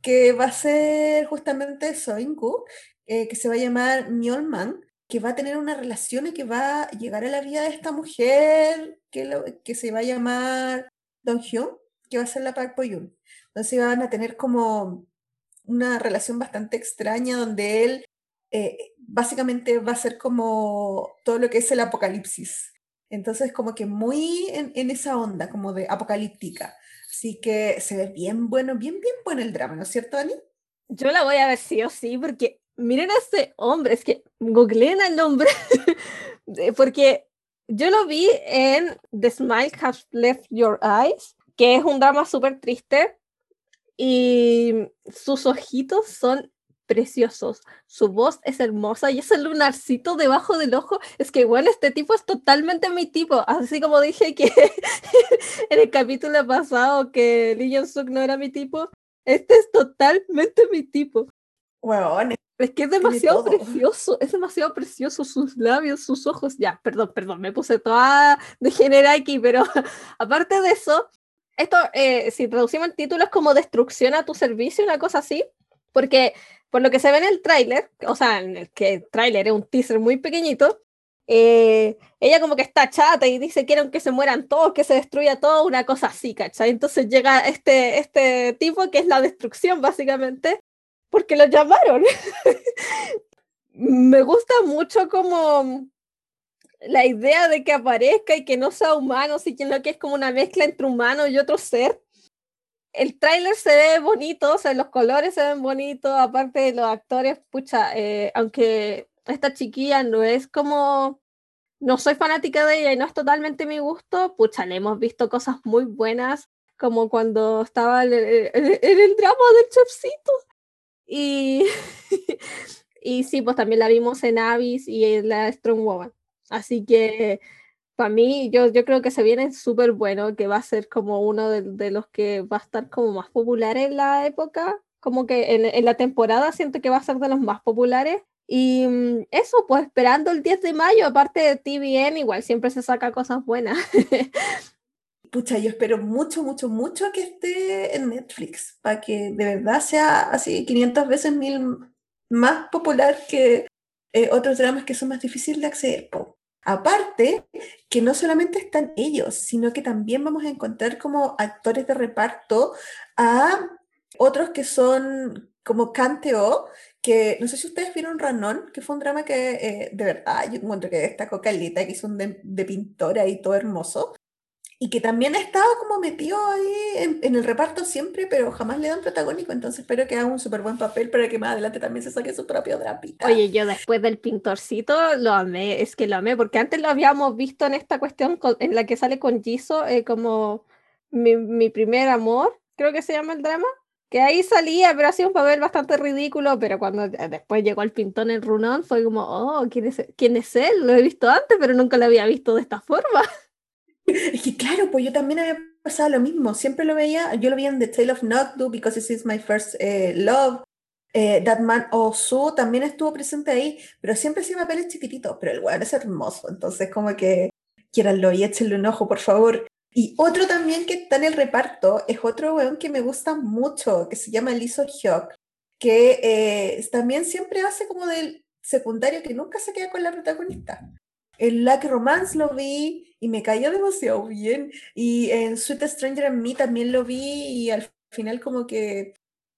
que va a ser justamente Soinku, eh, que se va a llamar Mjolman, que va a tener una relación y que va a llegar a la vida de esta mujer que, que se va a llamar Dong Hyun, que va a ser la Park Po Yoon. Entonces van a tener como una relación bastante extraña donde él eh, básicamente va a ser como todo lo que es el apocalipsis entonces, como que muy en, esa onda, como de apocalíptica. Así que se ve bien bueno, bien, bien bueno el drama, ¿no es cierto, Dani? Yo la voy a ver sí o sí, porque miren a este hombre, es que googleen el nombre, porque yo lo vi en The Smile Has Left Your Eyes, que es un drama súper triste, y sus ojitos son preciosos. Su voz es hermosa y ese lunarcito debajo del ojo. Es que, bueno, este tipo es totalmente mi tipo. Así como dije que en el capítulo pasado que Lee Jong Suk no era mi tipo, este es totalmente mi tipo. Bueno, es que es demasiado precioso, es demasiado precioso sus labios, sus ojos. Ya, perdón, perdón, me puse toda de aquí, pero aparte de eso, esto, eh, si traducimos el título, es como destrucción a tu servicio, una cosa así, porque por lo que se ve en el tráiler, o sea, en el que tráiler es un teaser muy pequeñito, eh, ella como que está chata y dice quieren que se mueran todos, que se destruya todo, una cosa así, ¿cachai? Entonces llega este, este tipo que es la destrucción básicamente, porque lo llamaron. Me gusta mucho como la idea de que aparezca y que no sea humano, sino que es como una mezcla entre humano y otro ser el tráiler se ve bonito, o sea, los colores se ven bonitos, aparte de los actores, pucha, eh, aunque esta chiquilla no es como, no soy fanática de ella y no es totalmente mi gusto, pucha, le hemos visto cosas muy buenas, como cuando estaba en el, drama del chefcito. Y, y sí, pues también la vimos en Avis y en la Strong Woman. Así que para mí, yo, yo creo que se viene súper bueno, que va a ser como uno de, los que va a estar como más popular en la época, como que en, la temporada siento que va a ser de los más populares. Y mm, eso, pues esperando el 10 de mayo, aparte de TVN, igual siempre se saca cosas buenas. Pucha, yo espero mucho, mucho, mucho que esté en Netflix, para que de verdad sea así 500 veces mil más popular que eh, otros dramas que son más difíciles de acceder. Aparte, que no solamente están ellos, sino que también vamos a encontrar como actores de reparto a otros que son como Canteo, que no sé si ustedes vieron Ranón, que fue un drama que eh, de verdad yo encuentro que destacó Calita, que hizo un de, de pintora y todo hermoso y que también ha estado como metido ahí en, el reparto siempre, pero jamás le dan protagónico, entonces espero que haga un súper buen papel para que más adelante también se saque su propio drapita. Oye, yo después del pintorcito lo amé, es que lo amé, porque antes lo habíamos visto en esta cuestión en la que sale con Jisoo eh, como mi, mi, primer amor, creo que se llama el drama, que ahí salía, pero hacía un papel bastante ridículo, pero cuando después llegó el pintón en Runón fue como, oh, ¿quién es, ¿quién es él? Lo he visto antes, pero nunca lo había visto de esta forma. Es que claro, pues yo también había pasado lo mismo. Siempre lo veía, yo lo veía en The Tale of Noctu, Because This Is My First eh, Love. Eh, That Man Osu también estuvo presente ahí, pero siempre hacía papeles chiquititos. Pero el weón es hermoso, entonces, como que quieranlo y échenle un ojo, por favor. Y otro también que está en el reparto es otro weón que me gusta mucho, que se llama Liso Hyuk, que eh, también siempre hace como del secundario que nunca se queda con la protagonista. En Lucky Romance lo vi y me cayó demasiado bien. Y en Sweet Stranger en Me también lo vi y al final como que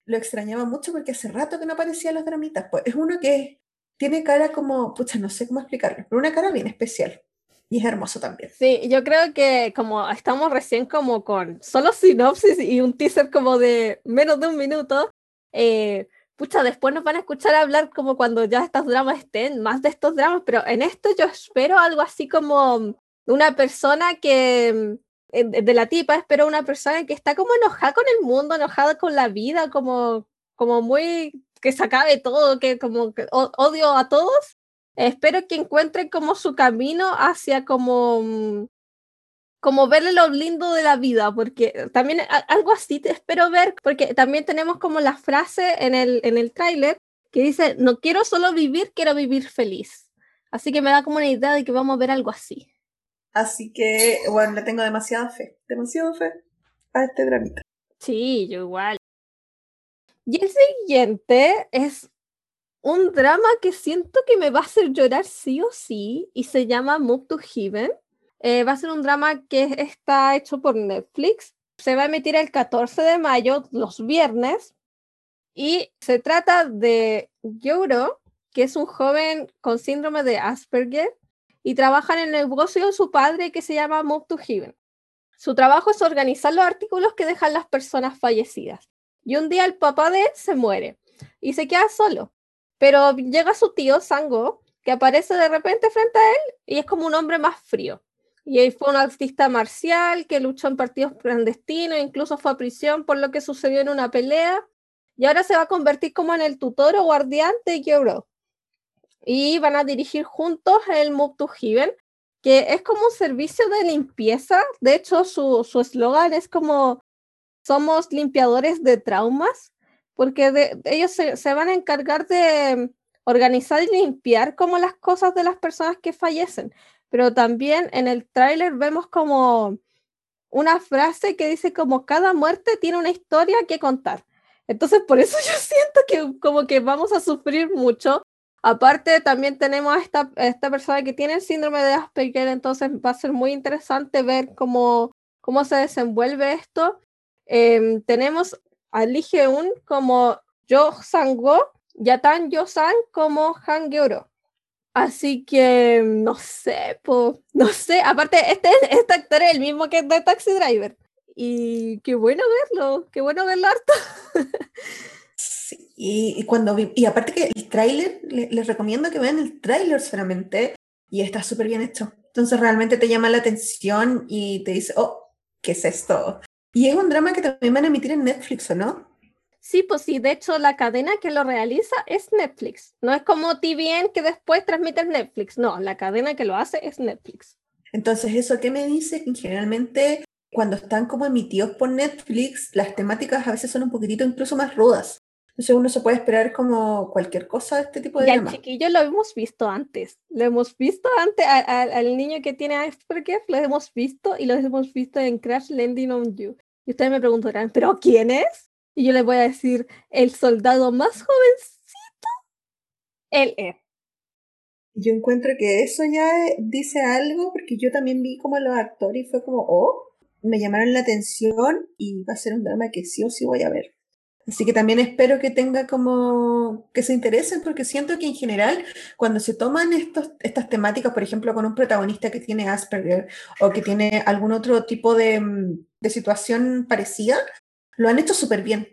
lo extrañaba mucho porque hace rato que no aparecía en los dramitas. Pues es uno que tiene cara como, pucha, no sé cómo explicarlo, pero una cara bien especial. Y es hermoso también. Sí, yo creo que como estamos recién como con solo sinopsis y un teaser como de menos de un minuto, eh, pucha, después nos van a escuchar hablar como cuando ya estos dramas estén, más de estos dramas, pero en esto yo espero algo así como una persona que, eh, de la tipa, espero una persona que está como enojada con el mundo, enojada con la vida, como, como muy que se acabe todo, que como que odio a todos. Espero que encuentren como su camino hacia como mm, como verle lo lindo de la vida, porque también algo así te espero ver, porque también tenemos como la frase en el, en el tráiler que dice, no quiero solo vivir, quiero vivir feliz. Así que me da como una idea de que vamos a ver algo así. Así que, bueno, le tengo demasiada fe, demasiada fe a este dramita. Sí, yo igual. Y el siguiente es un drama que siento que me va a hacer llorar sí o sí y se llama Move to Heaven. Eh, va a ser un drama que está hecho por Netflix. Se va a emitir el 14 de mayo, los viernes. Y se trata de Yoro, que es un joven con síndrome de Asperger y trabaja en el negocio de su padre que se llama Move to Heaven. Su trabajo es organizar los artículos que dejan las personas fallecidas. Y un día el papá de él se muere y se queda solo. Pero llega su tío, Sango, que aparece de repente frente a él y es como un hombre más frío. Y él fue un artista marcial que luchó en partidos clandestinos, incluso fue a prisión por lo que sucedió en una pelea. Y ahora se va a convertir como en el tutor o guardián de Gyoro. Y van a dirigir juntos el Move to Heaven, que es como un servicio de limpieza. De hecho, su eslogan es como somos limpiadores de traumas, porque ellos se, se van a encargar de organizar y limpiar como las cosas de las personas que fallecen pero también en el tráiler vemos como una frase que dice como cada muerte tiene una historia que contar. Entonces, por eso yo siento que como que vamos a sufrir mucho. Aparte, también tenemos a esta, esta persona que tiene el síndrome de Asperger, entonces va a ser muy interesante ver cómo, cómo se desenvuelve esto. Em, tenemos a Lee como Jo Sang-go y a Tan Yo-san como Han Georo. Así que no sé, po, no sé. Aparte, este, este actor es el mismo que de Taxi Driver. Y qué bueno verlo, qué bueno verlo harto. Sí, y, cuando y aparte que el tráiler, les recomiendo que vean el tráiler solamente y está súper bien hecho. Entonces realmente te llama la atención y te dice, oh, ¿qué es esto? Y es un drama que también van a emitir en Netflix, ¿o no? Sí, pues sí, de hecho la cadena que lo realiza es Netflix. No es como TVN que después transmite Netflix. No, la cadena que lo hace es Netflix. Entonces, ¿eso qué me dice? Que generalmente cuando están como emitidos por Netflix, las temáticas a veces son un poquitito incluso más rudas. Entonces uno se puede esperar como cualquier cosa de este tipo de Y al chiquillo lo hemos visto antes. Lo hemos visto antes al niño que tiene Asperger, lo hemos visto y lo hemos visto en Crash Landing on You. Y ustedes me preguntarán, ¿pero quién es? Y yo les voy a decir, el soldado más jovencito, él es. Yo encuentro que eso ya dice algo, porque yo también vi como los actores y fue como, oh, me llamaron la atención y va a ser un drama que sí o sí voy a ver. Así que también espero que tenga como que se interesen, porque siento que en general, cuando se toman estos, estas temáticas, por ejemplo, con un protagonista que tiene Asperger o que tiene algún otro tipo de, mm, de situación parecida, lo han hecho súper bien.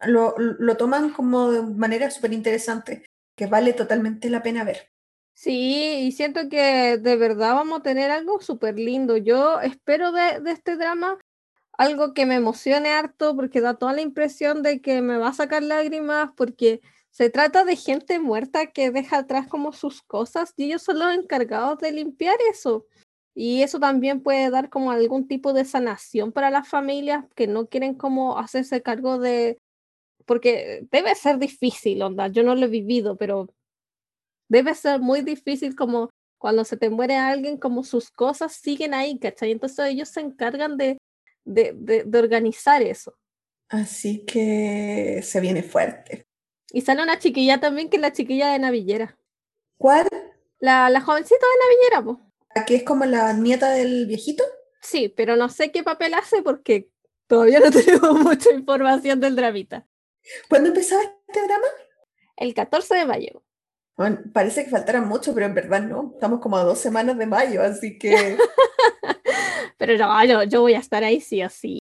Lo, lo, toman como de manera súper interesante, que vale totalmente la pena ver. Sí, y siento que de verdad vamos a tener algo súper lindo. Yo espero de, de, este drama algo que me emocione harto, porque da toda la impresión de que me va a sacar lágrimas, porque se trata de gente muerta que deja atrás como sus cosas y ellos son los encargados de limpiar eso. Y eso también puede dar como algún tipo de sanación para las familias que no quieren como hacerse cargo de, porque debe ser difícil, onda, yo no lo he vivido, pero debe ser muy difícil como cuando se te muere alguien, como sus cosas siguen ahí, ¿cachai? Entonces ellos se encargan de, de, de, organizar eso. Así que se viene fuerte. Y sale una chiquilla también, que es la chiquilla de Navillera. ¿Cuál? La, la jovencita de Navillera, pues que es como la nieta del viejito? Sí, pero no sé qué papel hace porque todavía no tenemos mucha información del dramita. ¿Cuándo empezaba este drama? El 14 de mayo. Bueno, parece que faltara mucho, pero en verdad no. Estamos como a dos semanas de mayo, así que. pero no, yo, yo voy a estar ahí sí o sí.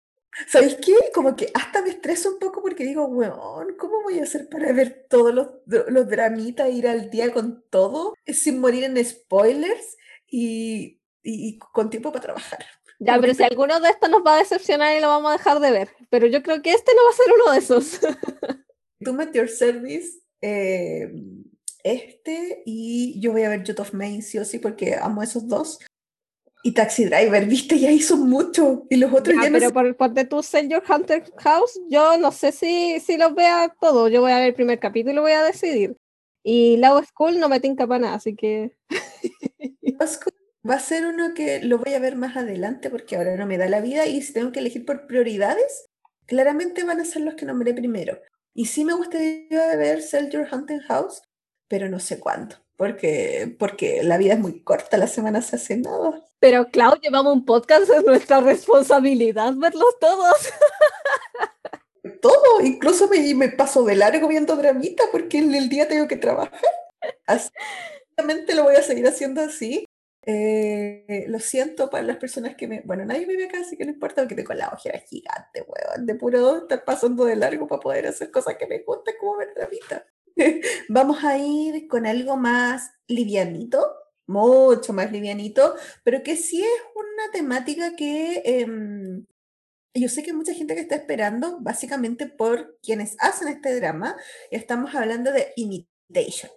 ¿Sabéis qué? Como que hasta me estreso un poco porque digo, weón, ¿cómo voy a hacer para ver todos los, los dramitas, ir al día con todo, sin morir en spoilers y, y, con tiempo para trabajar? Ya, pero si alguno de estos nos va a decepcionar y lo vamos a dejar de ver. Pero yo creo que este no va a ser uno de esos. Tú Met Your Service, eh, este, y yo voy a ver Youth of Main, sí o sí, porque amo esos dos. Y Taxi Driver, viste, ya hizo mucho. Y los otros ya, ya Pero por, de tu Your Hunter House, yo no sé si, si los vea todos. Yo voy a ver el primer capítulo y voy a decidir. Y Law School no me tinca para nada, así que. va a ser uno que lo voy a ver más adelante porque ahora no me da la vida y si tengo que elegir por prioridades, claramente van a ser los que nombré primero. Y sí me gustaría ver Sell Your Hunting House, pero no sé cuándo, porque, porque la vida es muy corta, la semana se hace nada. Pero Clau, llevamos un podcast, es nuestra responsabilidad verlos todos. Todo, incluso me, me paso de largo viendo dramita porque en el día tengo que trabajar. Así, lo voy a seguir haciendo así. Eh, lo siento para las personas que me. Bueno, nadie me ve acá, así que no importa porque tengo la ojera gigante, weón. De puro estar pasando de largo para poder hacer cosas que me gustan, como ver dramita. Vamos a ir con algo más livianito, mucho más livianito, pero que sí es una temática que em, yo sé que mucha gente que está esperando, básicamente por quienes hacen este drama. Estamos hablando de Imitation.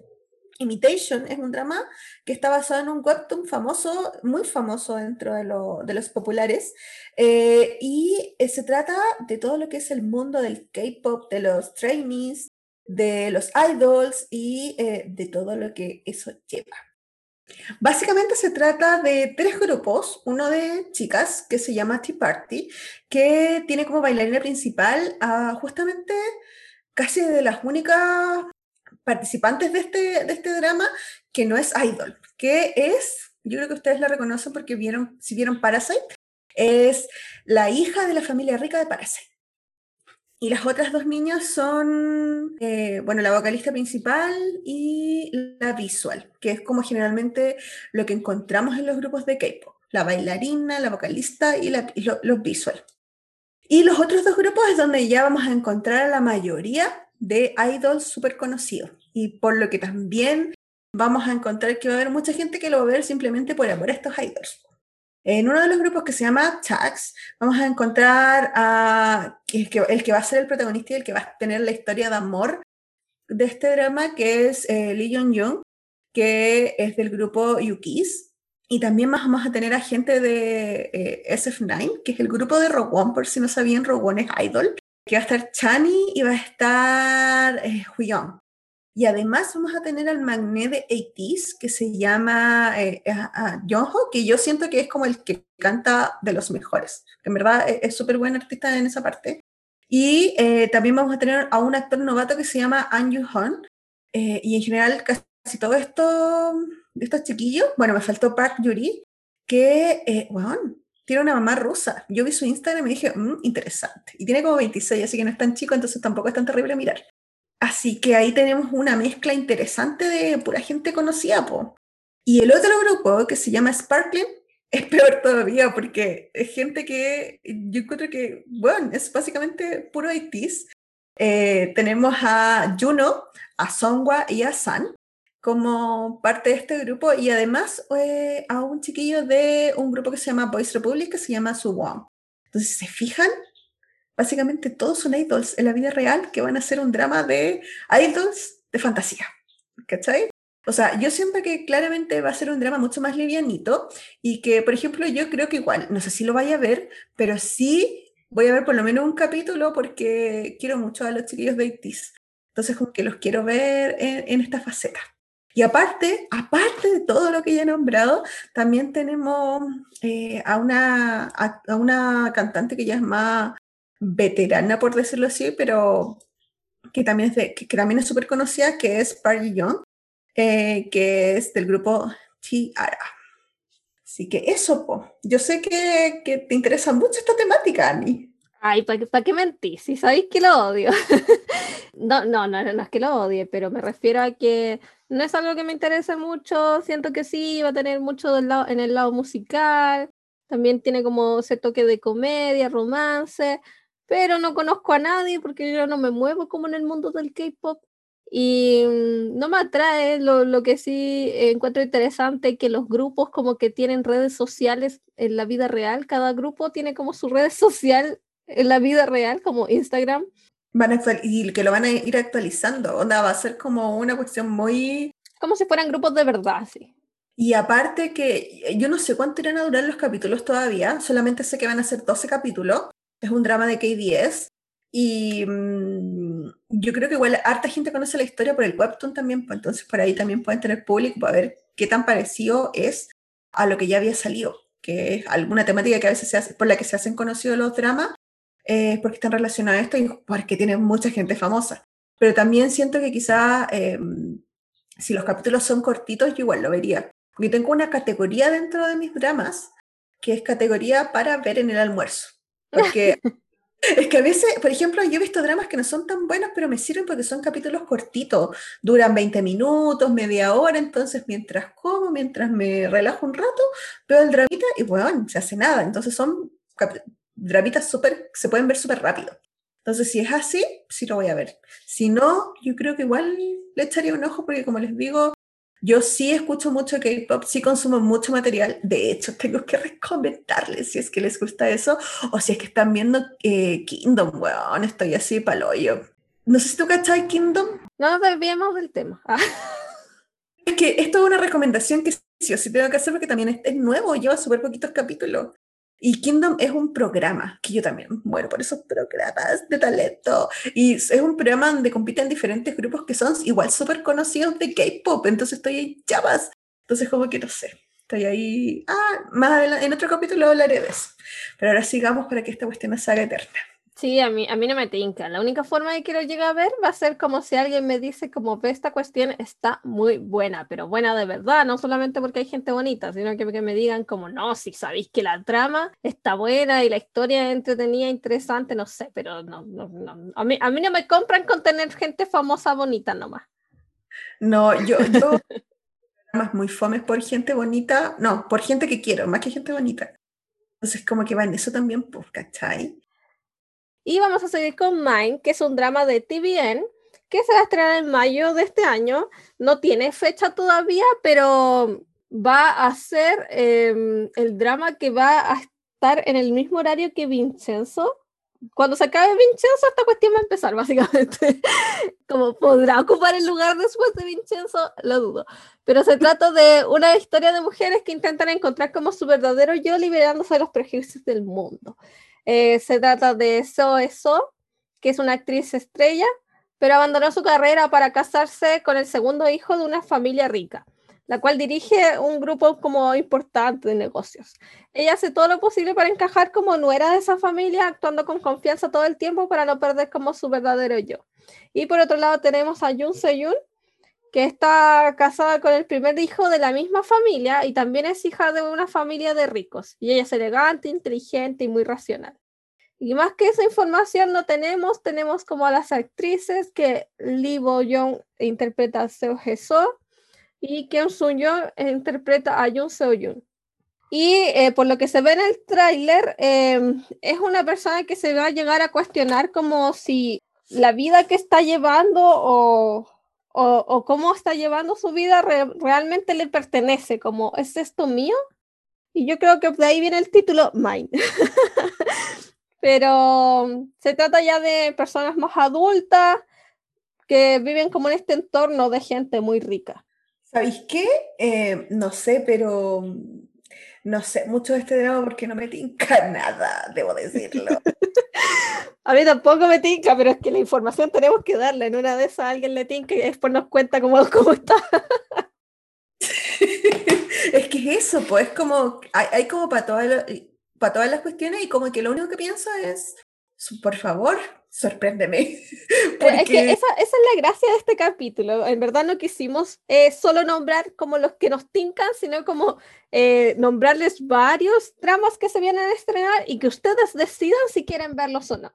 Imitation es un drama que está basado en un webtoon famoso, muy famoso dentro de, los populares, eh, y eh, se trata de todo lo que es el mundo del K-pop, de los trainees, de los idols y eh, de todo lo que eso lleva. Básicamente se trata de tres grupos, uno de chicas que se llama Tea Party, que tiene como bailarina principal a justamente casi de las únicas participantes de este, de este drama que no es idol, que es, yo creo que ustedes la reconocen porque vieron, si vieron Parasite, es la hija de la familia rica de Parasite. Y las otras dos niñas son, eh, bueno, la vocalista principal y la visual, que es como generalmente lo que encontramos en los grupos de K-pop. La bailarina, la vocalista y, la, los visual. Y los otros dos grupos es donde ya vamos a encontrar a la mayoría de idols súper conocidos. Y por lo que también vamos a encontrar que va a haber mucha gente que lo va a ver simplemente por amor a estos idols. En uno de los grupos que se llama Tax, vamos a encontrar a el que, va a ser el protagonista y el que va a tener la historia de amor de este drama, que es eh, Lee Jong-young, que es del grupo Yukis. Y también vamos a tener a gente de eh, SF9, que es el grupo de Rowan, por si no sabían, Rowan es idol, que va a estar Chani y va a estar eh, y además vamos a tener al magné de 80 que se llama eh, que yo siento que es como el que canta de los mejores. En verdad e-, es súper buen artista en esa parte. Y eh, también vamos a tener a un actor novato que se llama Anju Han. Eh, y en general casi todo esto, estos chiquillos, bueno, me faltó Park Yuri, que, eh, bueno, tiene una mamá rusa. Yo vi su Instagram y dije, mmm, interesante. Y tiene como 26, así que no es tan chico, entonces tampoco es tan terrible mirar. Así que ahí tenemos una mezcla interesante de pura gente conocida, po. Y el otro grupo, que se llama Sparkling, es peor todavía porque es gente que yo encuentro que, bueno, es básicamente puro ITs. Eh, tenemos a Juno, a Songwa y a San como parte de este grupo y además eh, a un chiquillo de un grupo que se llama Boys Republic que se llama Suwon. Entonces, ¿se fijan? básicamente todos son idols en la vida real que van a ser un drama de idols de fantasía. ¿Cachai? O sea, yo siento que claramente va a ser un drama mucho más livianito y que, por ejemplo, yo creo que igual, no sé si lo vaya a ver, pero sí voy a ver por lo menos un capítulo porque quiero mucho a los chiquillos de ITIS. Entonces, como que los quiero ver en, esta faceta. Y aparte, aparte de todo lo que ya he nombrado, también tenemos eh, a, una, a, una cantante que ya es más veterana, por decirlo así, pero que también es, de, que, también es súper conocida, que es Party Young, eh, que es del grupo Tiara. Así que eso, po. yo sé que, que, te interesa mucho esta temática, Ani. Ay, ¿para qué mentís? Si sabéis que lo odio. no, no, no, no es que lo odie, pero me refiero a que no es algo que me interese mucho. Siento que sí, va a tener mucho del lado, en el lado musical también tiene como ese toque de comedia, romance, pero no conozco a nadie porque yo no me muevo como en el mundo del K-pop. Y mm, no me atrae, lo, lo que sí encuentro interesante que los grupos como que tienen redes sociales en la vida real, cada grupo tiene como su red social en la vida real, como Instagram. Van a y que lo van a ir actualizando, onda, va a ser como una cuestión muy... Como si fueran grupos de verdad, sí. Y aparte que yo no sé cuánto irán a durar los capítulos todavía, solamente sé que van a ser 12 capítulos, es un drama de K10 y mm, yo creo que igual harta gente conoce la historia por el webtoon también, pues entonces por ahí también pueden tener público para ver qué tan parecido es a lo que ya había salido, que es alguna temática que a veces se hace, por la que se hacen conocidos los dramas, eh, porque están relacionados a esto y porque tienen mucha gente famosa. Pero también siento que quizá em, si los capítulos son cortitos, yo igual lo vería. Porque tengo una categoría dentro de mis dramas que es categoría para ver en el almuerzo. Porque Es que a veces, por ejemplo, yo he visto dramas que no son tan buenos, pero me sirven porque son capítulos cortitos, duran 20 minutos, media hora, entonces mientras como, mientras me relajo un rato, veo el dramita y bueno, se hace nada. Entonces son dramitas súper, se pueden ver súper rápido. Entonces, si es así, sí lo voy a ver. Si no, yo creo que igual le echaría un ojo porque, como les digo, yo sí escucho mucho K-pop, sí consumo mucho material. De hecho, tengo que recomendarles si es que les gusta eso o si es que están viendo eh, Kingdom, weón. Estoy así paloyo. No sé si tú cachai Kingdom. No nos desviemos del tema. Ah. Es que esto es una recomendación que sí o sí tengo que hacer porque también es, nuevo, lleva súper poquitos capítulos. Y Kingdom es un programa, que yo también muero por esos programas de talento. Y es un programa donde compiten diferentes grupos que son igual súper conocidos de K-pop. Entonces estoy en llamas. Entonces, como que no sé. Estoy ahí. Ah, más adelante, en otro capítulo hablaré de eso. Pero ahora sigamos para que esta cuestión se haga eterna. Sí, a mí, a mí no me tinca. La única forma de que lo llegue a ver va a ser como si alguien me dice como ve esta cuestión está muy buena, pero buena de verdad, no solamente porque hay gente bonita, sino que, que me digan como no, si sabéis que la trama está buena y la historia es entretenida, interesante, no sé, pero no, no, no. A, mí, a mí no me compran con tener gente famosa bonita nomás. No, yo, yo más muy fomes por gente bonita, no, por gente que quiero, más que gente bonita. Entonces como que va en eso también, pues, ¿cachai? Y vamos a seguir con Mine, que es un drama de TVN, que se va a estrenar en mayo de este año. No tiene fecha todavía, pero va a ser em, el drama que va a estar en el mismo horario que Vincenzo. Cuando se acabe Vincenzo, esta cuestión va a empezar, básicamente. Como podrá ocupar el lugar después de Vincenzo, lo dudo. Pero se trata de una historia de mujeres que intentan encontrar como su verdadero yo liberándose de los prejuicios del mundo. Eh, se trata de Zoe So, que es una actriz estrella, pero abandonó su carrera para casarse con el segundo hijo de una familia rica, la cual dirige un grupo como importante de negocios. Ella hace todo lo posible para encajar como nuera de esa familia, actuando con confianza todo el tiempo para no perder como su verdadero yo. Y por otro lado tenemos a Yoon Se-yoon, que está casada con el primer hijo de la misma familia y también es hija de una familia de ricos. Y ella es elegante, inteligente y muy racional. Y más que esa información no tenemos, tenemos como a las actrices que Lee Bo Young interpreta a Seo Seo y Kim Sun Young interpreta a Yoon Seo Yoon. Y eh, por lo que se ve en el tráiler, em, es una persona que se va a llegar a cuestionar como si la vida que está llevando o, o, cómo está llevando su vida realmente le pertenece, como ¿es esto mío? Y yo creo que de ahí viene el título Mine. Pero se trata ya de personas más adultas que viven como en este entorno de gente muy rica. ¿Sabéis qué? Eh, no sé, pero no sé mucho de este drama porque no me tinca nada, debo decirlo. A mí tampoco me tinca, pero es que la información tenemos que darle. En una de esas alguien le tinca y después nos cuenta cómo, cómo está. es que es eso, pues como, hay, como para todas, para todas las cuestiones y como que lo único que pienso es, por favor, sorpréndeme. Es que esa, esa, es la gracia de este capítulo. En verdad no quisimos eh, solo nombrar como los que nos tincan, sino como eh, nombrarles varios dramas que se vienen a estrenar y que ustedes decidan si quieren verlos o no.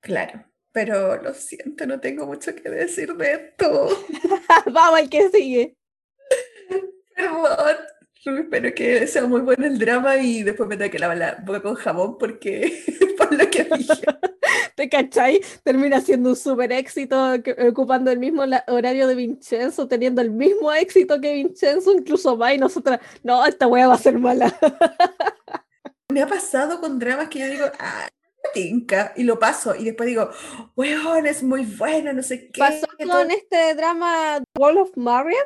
Claro, pero lo siento, no tengo mucho que decir de esto. Vamos al que sigue. Perdón. Espero que sea muy bueno el drama y después me tenga que lavar la boca con jabón porque por lo que dije. ¿Te cachai? Termina siendo un súper éxito ocupando el mismo horario de Vincenzo, teniendo el mismo éxito que Vincenzo, incluso más, y nosotras, no, esta wea va a ser mala. Me ha pasado con dramas que yo digo, ah, tinca, y lo paso, y después digo, weón, es muy bueno, no sé qué. Pasó con este drama Wall of Marion,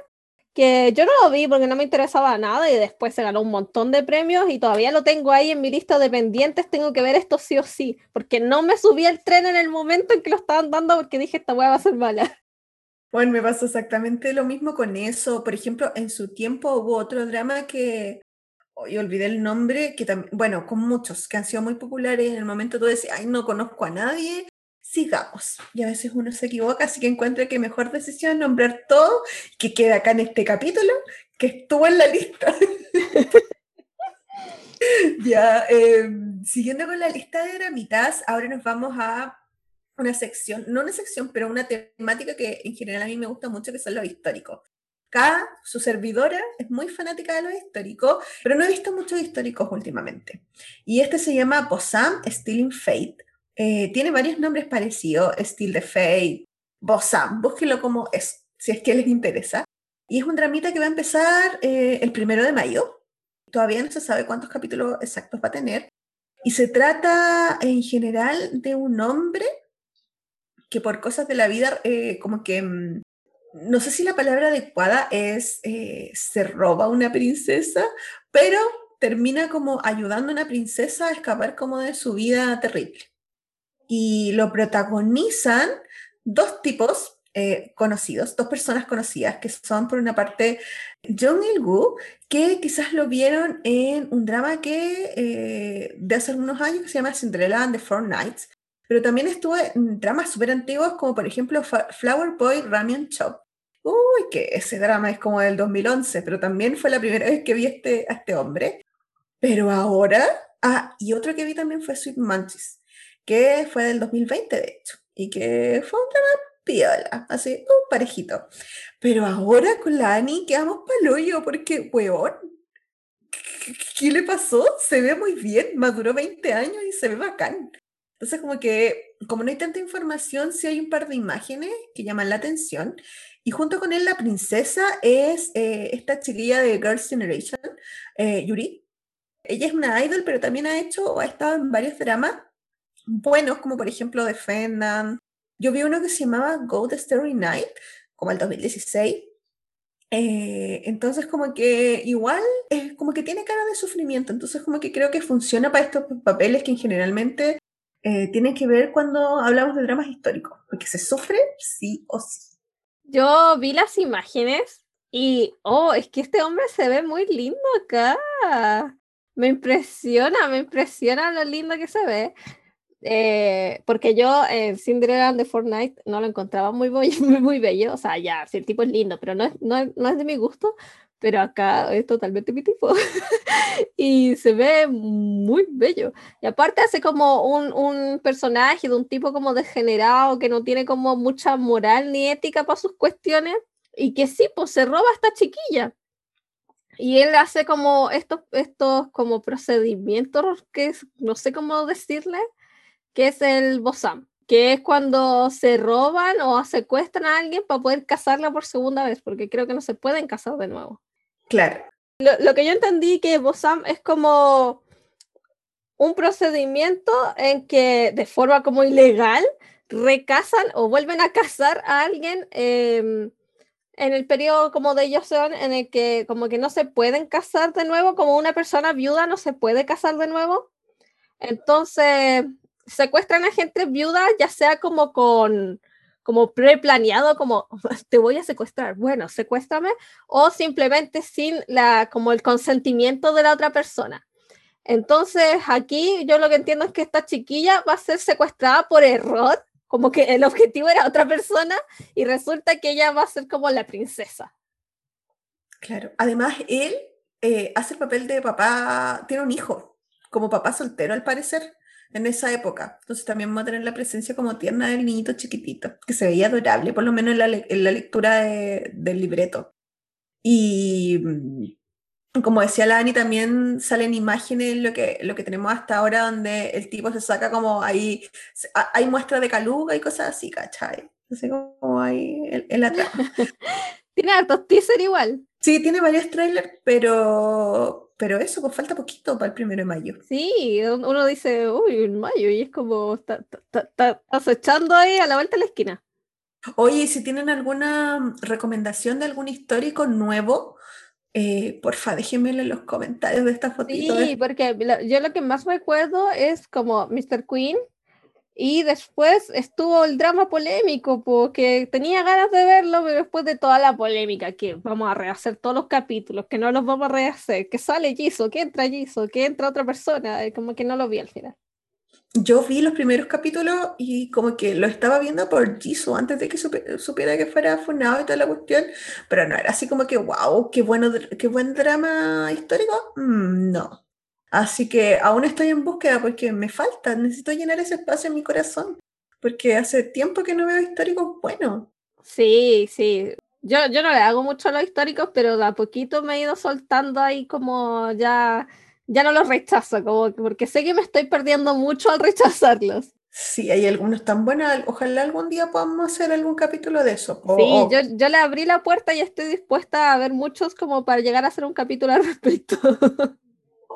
que yo no lo vi porque no me interesaba nada y después se ganó un montón de premios y todavía lo tengo ahí en mi lista de pendientes, tengo que ver esto sí o sí, porque no me subí al tren en el momento en que lo estaban dando porque dije esta hueá va a ser mala. Bueno, me pasó exactamente lo mismo con eso. Por ejemplo, en su tiempo hubo otro drama que, hoy olvidé el nombre, que también, bueno, con muchos que han sido muy populares. En el momento tú decías, ay, no conozco a nadie, sigamos. Y a veces uno se equivoca, así que encuentro que mejor decisión es nombrar todo que queda acá en este capítulo, que estuvo en la lista. ya, em, siguiendo con la lista de dramitas, ahora nos vamos a una sección, no una sección, pero una temática que en general a mí me gusta mucho, que son los históricos. Acá, su servidora, es muy fanática de los históricos, pero no he visto muchos históricos últimamente. Y este se llama Bossam Stealing Fate, eh, tiene varios nombres parecidos, Steel the Fate, Bossam, búsquenlo como es, si es que les interesa. Y es un dramita que va a empezar eh, el primero de mayo. Todavía no se sabe cuántos capítulos exactos va a tener. Y se trata en general de un hombre que por cosas de la vida, eh, como que, mm, no sé si la palabra adecuada es, se roba una princesa, pero termina como ayudando a una princesa a escapar como de su vida terrible y lo protagonizan dos tipos eh, conocidos, dos personas conocidas, que son por una parte Jung Il-gu, que quizás lo vieron en un drama que eh, de hace algunos años que se llama Cinderella and the Four Nights, pero también estuvo en dramas súper antiguos como por ejemplo Flower Boy Ramen Chop. Uy, que ese drama es como del 2011, pero también fue la primera vez que vi este, a este hombre. Pero ahora, ah, y otro que vi también fue Sweet Mantis que fue del 2020 de hecho, y que fue un drama piola, así, un parejito. Pero ahora con la Ani quedamos hoyo porque, weón, ¿qué, le pasó? Se ve muy bien, maduró 20 años y se ve bacán. Entonces, como que, como no hay tanta información, sí hay un par de imágenes que llaman la atención. Y junto con él, la princesa es eh, esta chiquilla de Girls' Generation, eh, Yuri. Ella es una idol, pero también ha hecho o ha estado en varios dramas buenos, como por ejemplo Defendan. Yo vi uno que se llamaba Go the Story Night, como el 2016. Eh, entonces como que igual es como que tiene cara de sufrimiento, entonces como que creo que funciona para estos papeles que generalmente eh, tienen que ver cuando hablamos de dramas históricos, porque se sufre sí o sí. Yo vi las imágenes y, oh, es que este hombre se ve muy lindo acá. Me impresiona, me impresiona lo lindo que se ve. Eh, porque yo en Cinderella de Fortnite no lo encontraba muy, muy, muy, bello, o sea, ya, si el tipo es lindo, pero no es, no, no es de mi gusto, pero acá es totalmente mi tipo. y se ve muy bello. Y aparte hace como un, un, personaje de un tipo como degenerado, que no tiene como mucha moral ni ética para sus cuestiones, y que sí, pues se roba a esta chiquilla. Y él hace como estos, estos como procedimientos que no sé cómo decirle, que es el Bosam, que es cuando se roban o secuestran a alguien para poder casarla por segunda vez, porque creo que no se pueden casar de nuevo. Claro. Lo, que yo entendí que Bosam es como un procedimiento en que de forma como ilegal recasan o vuelven a casar a alguien em, en el periodo como de ellos son, en el que como que no se pueden casar de nuevo, como una persona viuda no se puede casar de nuevo. Entonces, secuestran a gente viuda, ya sea como con como preplaneado, como te voy a secuestrar, bueno, secuéstrame, o simplemente sin la, como el consentimiento de la otra persona. Entonces, aquí yo lo que entiendo es que esta chiquilla va a ser secuestrada por error, como que el objetivo era otra persona, y resulta que ella va a ser como la princesa. Claro, además él eh, hace el papel de papá, tiene un hijo, como papá soltero al parecer en esa época. Entonces también vamos a tener la presencia como tierna del niñito chiquitito, que se veía adorable, por lo menos en la, lectura del libreto. Y mm, como decía la Ani, también salen imágenes lo que, lo que tenemos hasta ahora, donde el tipo se saca como ahí, hay muestras de caluga y cosas así, ¿cachai? Así como ahí en, la trama. tiene hartos teaser igual. Sí, tiene varios trailers, pero, pero eso, pues falta poquito para el primero de mayo. Sí, uno dice, uy, en mayo, y es como, está, echando ahí a la vuelta de la esquina. Oye, si tienen alguna recomendación de algún histórico nuevo, eh, porfa, déjenme en los comentarios de esta fotito. Sí, porque yo lo que más recuerdo es como Mr. Queen, y después estuvo el drama polémico, porque tenía ganas de verlo, pero después de toda la polémica, que vamos a rehacer todos los capítulos, que no los vamos a rehacer, que sale Jisoo, que entra Jisoo, que entra otra persona, como que no lo vi al final yo vi los primeros capítulos y como que lo estaba viendo por Jisoo antes de que supiera que fuera funado y toda la cuestión, pero no era así como que, wow, qué, bueno, qué buen drama histórico. Mm, no. Así que aún estoy en búsqueda porque me falta, necesito llenar ese espacio en mi corazón, porque hace tiempo que no veo históricos buenos. Sí, sí. Yo, yo no le hago mucho a los históricos, pero de a poquito me he ido soltando ahí como ya ya no los rechazo, como porque sé que me estoy perdiendo mucho al rechazarlos. Sí, hay algunos tan buenos. Ojalá algún día podamos hacer algún capítulo de eso. sí, Yo, yo, le abrí la puerta y estoy dispuesta a ver muchos como para llegar a hacer un capítulo al respecto.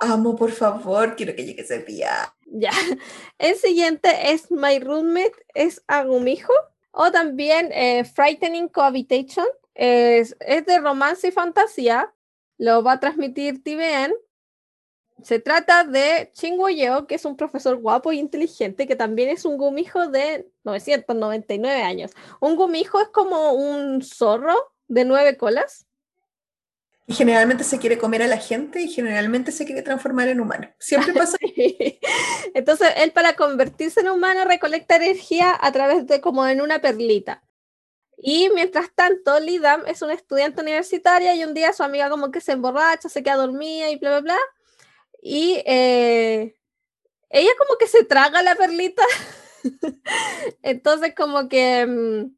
Amo, por favor, quiero que llegue ese día. Ya. El siguiente es My Roommate es Agumijo o también eh, Frightening Cohabitation. Es, es de romance y fantasía. Lo va a transmitir TVN se trata de Ching Yeo, que es un profesor guapo e inteligente, que también es un gumijo de 999 años. Un gumijo es como un zorro de nueve colas. Y generalmente se quiere comer a la gente y generalmente se quiere transformar en humano. Siempre pasa. Entonces, él para convertirse en humano recolecta energía a través de como en una perlita. Y mientras tanto, Lidam es una estudiante universitaria y un día su amiga como que se emborracha, se queda dormida y bla, bla, bla y eh, ella como que se traga la perlita. Entonces como que mm,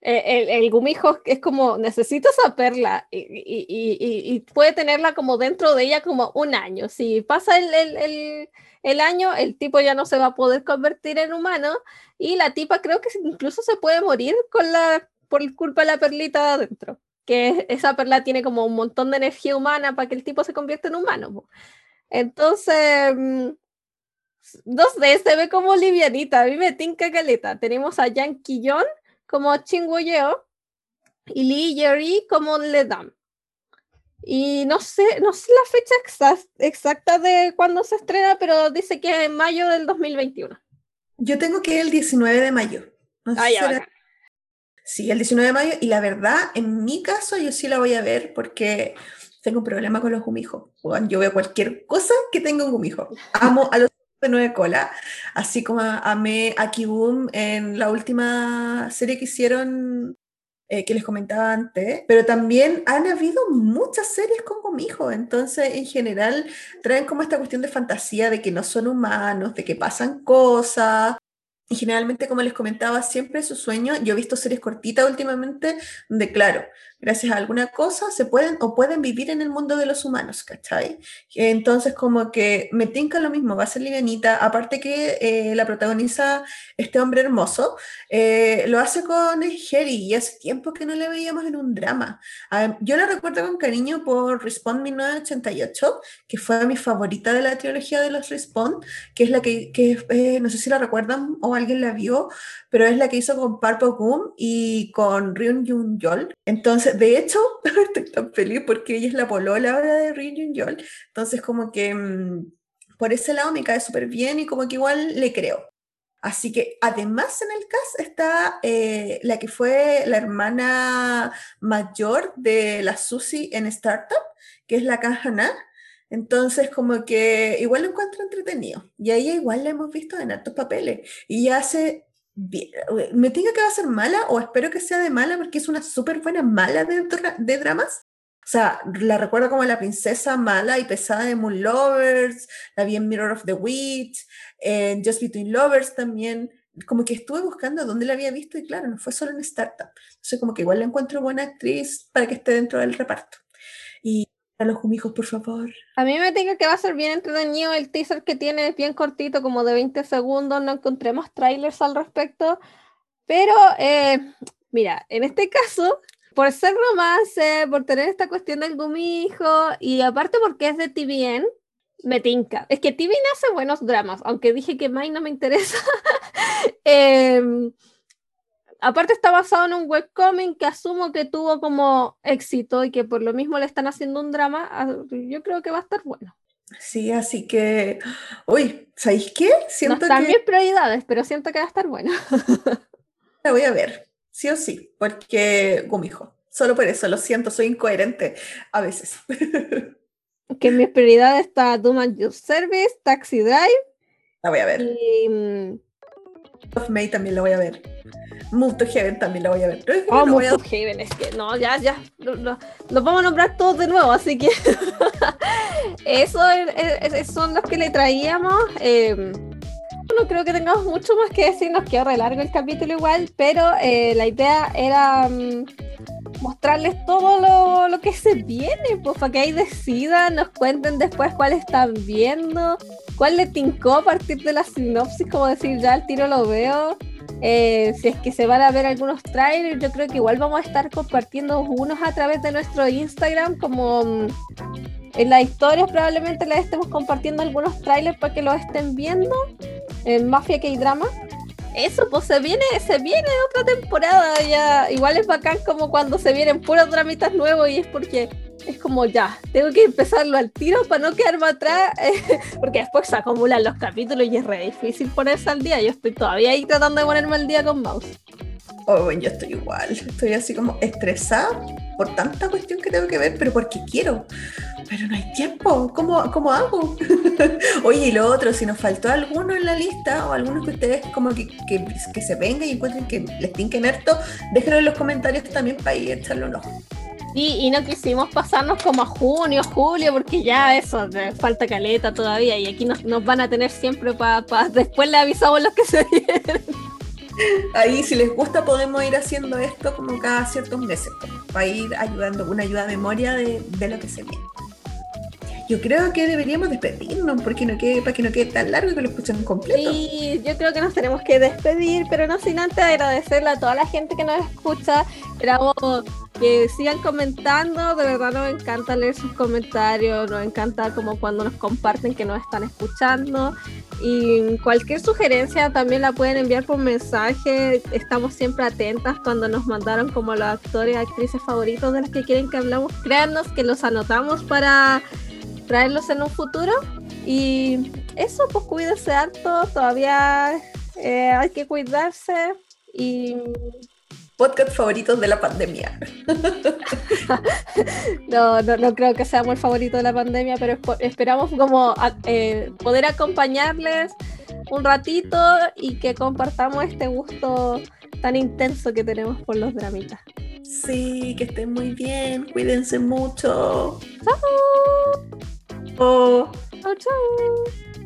el, el, gumijo es como, necesito esa perla y, puede tenerla como dentro de ella como un año. Si pasa el, año, el tipo ya no se va a poder convertir en humano y la tipa creo que incluso se puede morir con la, por culpa de la perlita adentro. Que esa perla tiene como un montón de energía humana para que el tipo se convierta en humano. Entonces, mm, dos d se ve como livianita, a mí me tinca caleta. Tenemos a Yang Quillón como Yeo y Lee Jerry como Ledam. Y no sé, no sé la fecha exacta de cuándo se estrena, pero dice que en mayo del 2021. Yo tengo que ir el 19 de mayo. ah, ya, Sí, el 19 de mayo. Y la verdad, en mi caso, yo sí la voy a ver porque tengo un problema con los gumijos. yo veo cualquier cosa que tenga un gumijo. Amo a los de nueve cola, así como amé a Kiboom en la última serie que hicieron eh, que les comentaba antes, pero también han habido muchas series con gumijos, entonces en general traen como esta cuestión de fantasía de que no son humanos, de que pasan cosas, y generalmente, como les comentaba, siempre su sueño, yo he visto series cortitas últimamente, de claro, gracias a alguna cosa, se pueden o pueden vivir en el mundo de los humanos, ¿cachai? Entonces, como que me tinca lo mismo, va a ser livianita, aparte que eh, la protagoniza este hombre hermoso, eh, lo hace con Jerry y hace tiempo que no le veíamos en un drama. Ah, yo la recuerdo con cariño por Respawn 1988, que fue mi favorita de la trilogía de los Respawn, que es la que, que eh, no sé si la recuerdan o alguien la vio, pero es la que hizo con Purple Boom y con Ryun Jun Yol. Entonces, de hecho, estoy tan feliz porque ella es la polola ahora de Ryun Jun Yol. Entonces, como que mm, por ese lado me cae súper bien y como que igual le creo. Así que además en el cast está eh, la que fue la hermana mayor de la Susie en Startup, que es la Kahana. Entonces, como que igual lo encuentro entretenido. Y a ella igual la hemos visto en altos papeles. Y hace me diga que ser mala o espero que sea de mala porque es una súper buena mala de, de dramas. O sea, la recuerdo como la princesa mala y pesada de Moon Lovers, la vi en Mirror of the Witch, en Just Between Lovers también. Como que estuve buscando dónde la había visto y claro, no fue solo en Startup. Entonces, como que igual la encuentro buena actriz para que esté dentro del reparto. Y A los humijos, por favor. A mí me diga que va a ser bien entretenido el teaser que tiene, es bien cortito, como de 20 segundos, no encontré más trailers al respecto, pero eh, mira, en este caso, por ser romance, por tener esta cuestión del gumijo, y aparte porque es de TVN, me tinca. Es que TVN hace buenos dramas, aunque dije que Mai no me interesa. eh, aparte está basado en un webcomic que asumo que tuvo como éxito y que por lo mismo le están haciendo un drama, ah, yo creo que va a estar bueno. Sí, así que, uy, ¿sabéis qué? Siento no están que... mis prioridades, pero siento que va a estar bueno. La voy a ver, sí o sí, porque Gumijo, solo por eso, lo siento, soy incoherente a veces. que mis prioridades está Doom and Your Service, Taxi Drive. La voy a ver. Y... Of May también la voy a ver. Move to Heaven también la voy a ver. Oh, Move to Heaven, es que no, ya, ya, los vamos a nombrar todos de nuevo, así que eso son los que le traíamos. Eh, no creo que tengamos mucho más que decir, nos quedó re largo el capítulo igual, pero eh, la idea era mm, mostrarles todo lo, lo, que se viene, pues para que ahí decidan, nos cuenten después cuál están viendo, cuál le tincó a partir de la sinopsis, como decir, ya el tiro lo veo. Eh, si es que se van a ver algunos trailers, yo creo que igual vamos a estar compartiendo unos a través de nuestro Instagram, como mm, en las historias probablemente les estemos compartiendo algunos trailers para que los estén viendo en Mafia K-Drama. Eso, pues se viene, se viene otra temporada ya. Igual es bacán como cuando se vienen puros dramitas nuevos y es porque es como ya, tengo que empezarlo al tiro para no quedarme atrás, porque después se acumulan los capítulos y es re difícil ponerse al día. Yo estoy todavía ahí tratando de ponerme al día con Mouse. Oh, bueno, yo estoy igual, estoy así como estresada por tanta cuestión que tengo que ver, pero porque quiero. Pero no hay tiempo, ¿cómo, cómo hago? Oye, y lo otro, si nos faltó alguno en la lista o algunos que ustedes como que, que, se venga y encuentren que les tinquen harto, déjenlo en los comentarios también para ir echarle un ojo. y no quisimos pasarnos como a junio, julio, porque ya eso, falta caleta todavía y aquí nos, nos van a tener siempre para... Pa, después le avisamos los que se vienen. Ahí, si les gusta, podemos ir haciendo esto como cada ciertos meses, para ir ayudando, una ayuda a memoria de, de lo que se viene. Yo creo que deberíamos despedirnos porque no quede, para que no quede tan largo y que lo escuchen completo. Sí, yo creo que nos tenemos que despedir, pero no sin antes agradecerle a toda la gente que nos escucha. Esperamos que sigan comentando, de verdad nos encanta leer sus comentarios, nos encanta como cuando nos comparten que nos están escuchando. Y cualquier sugerencia también la pueden enviar por mensaje. Estamos siempre atentas cuando nos mandaron como los actores y actrices favoritos de los que quieren que hablamos. Créanos que los anotamos para traerlos en un futuro. Y eso, pues cuídense harto, todavía eh, hay que cuidarse y... Podcast favoritos de la pandemia. no, no, no, creo que seamos el favorito de la pandemia, pero esperamos como eh, poder acompañarles un ratito y que compartamos este gusto tan intenso que tenemos por los dramitas. Sí, que estén muy bien, cuídense mucho. Chao. Oh. Chao, chao.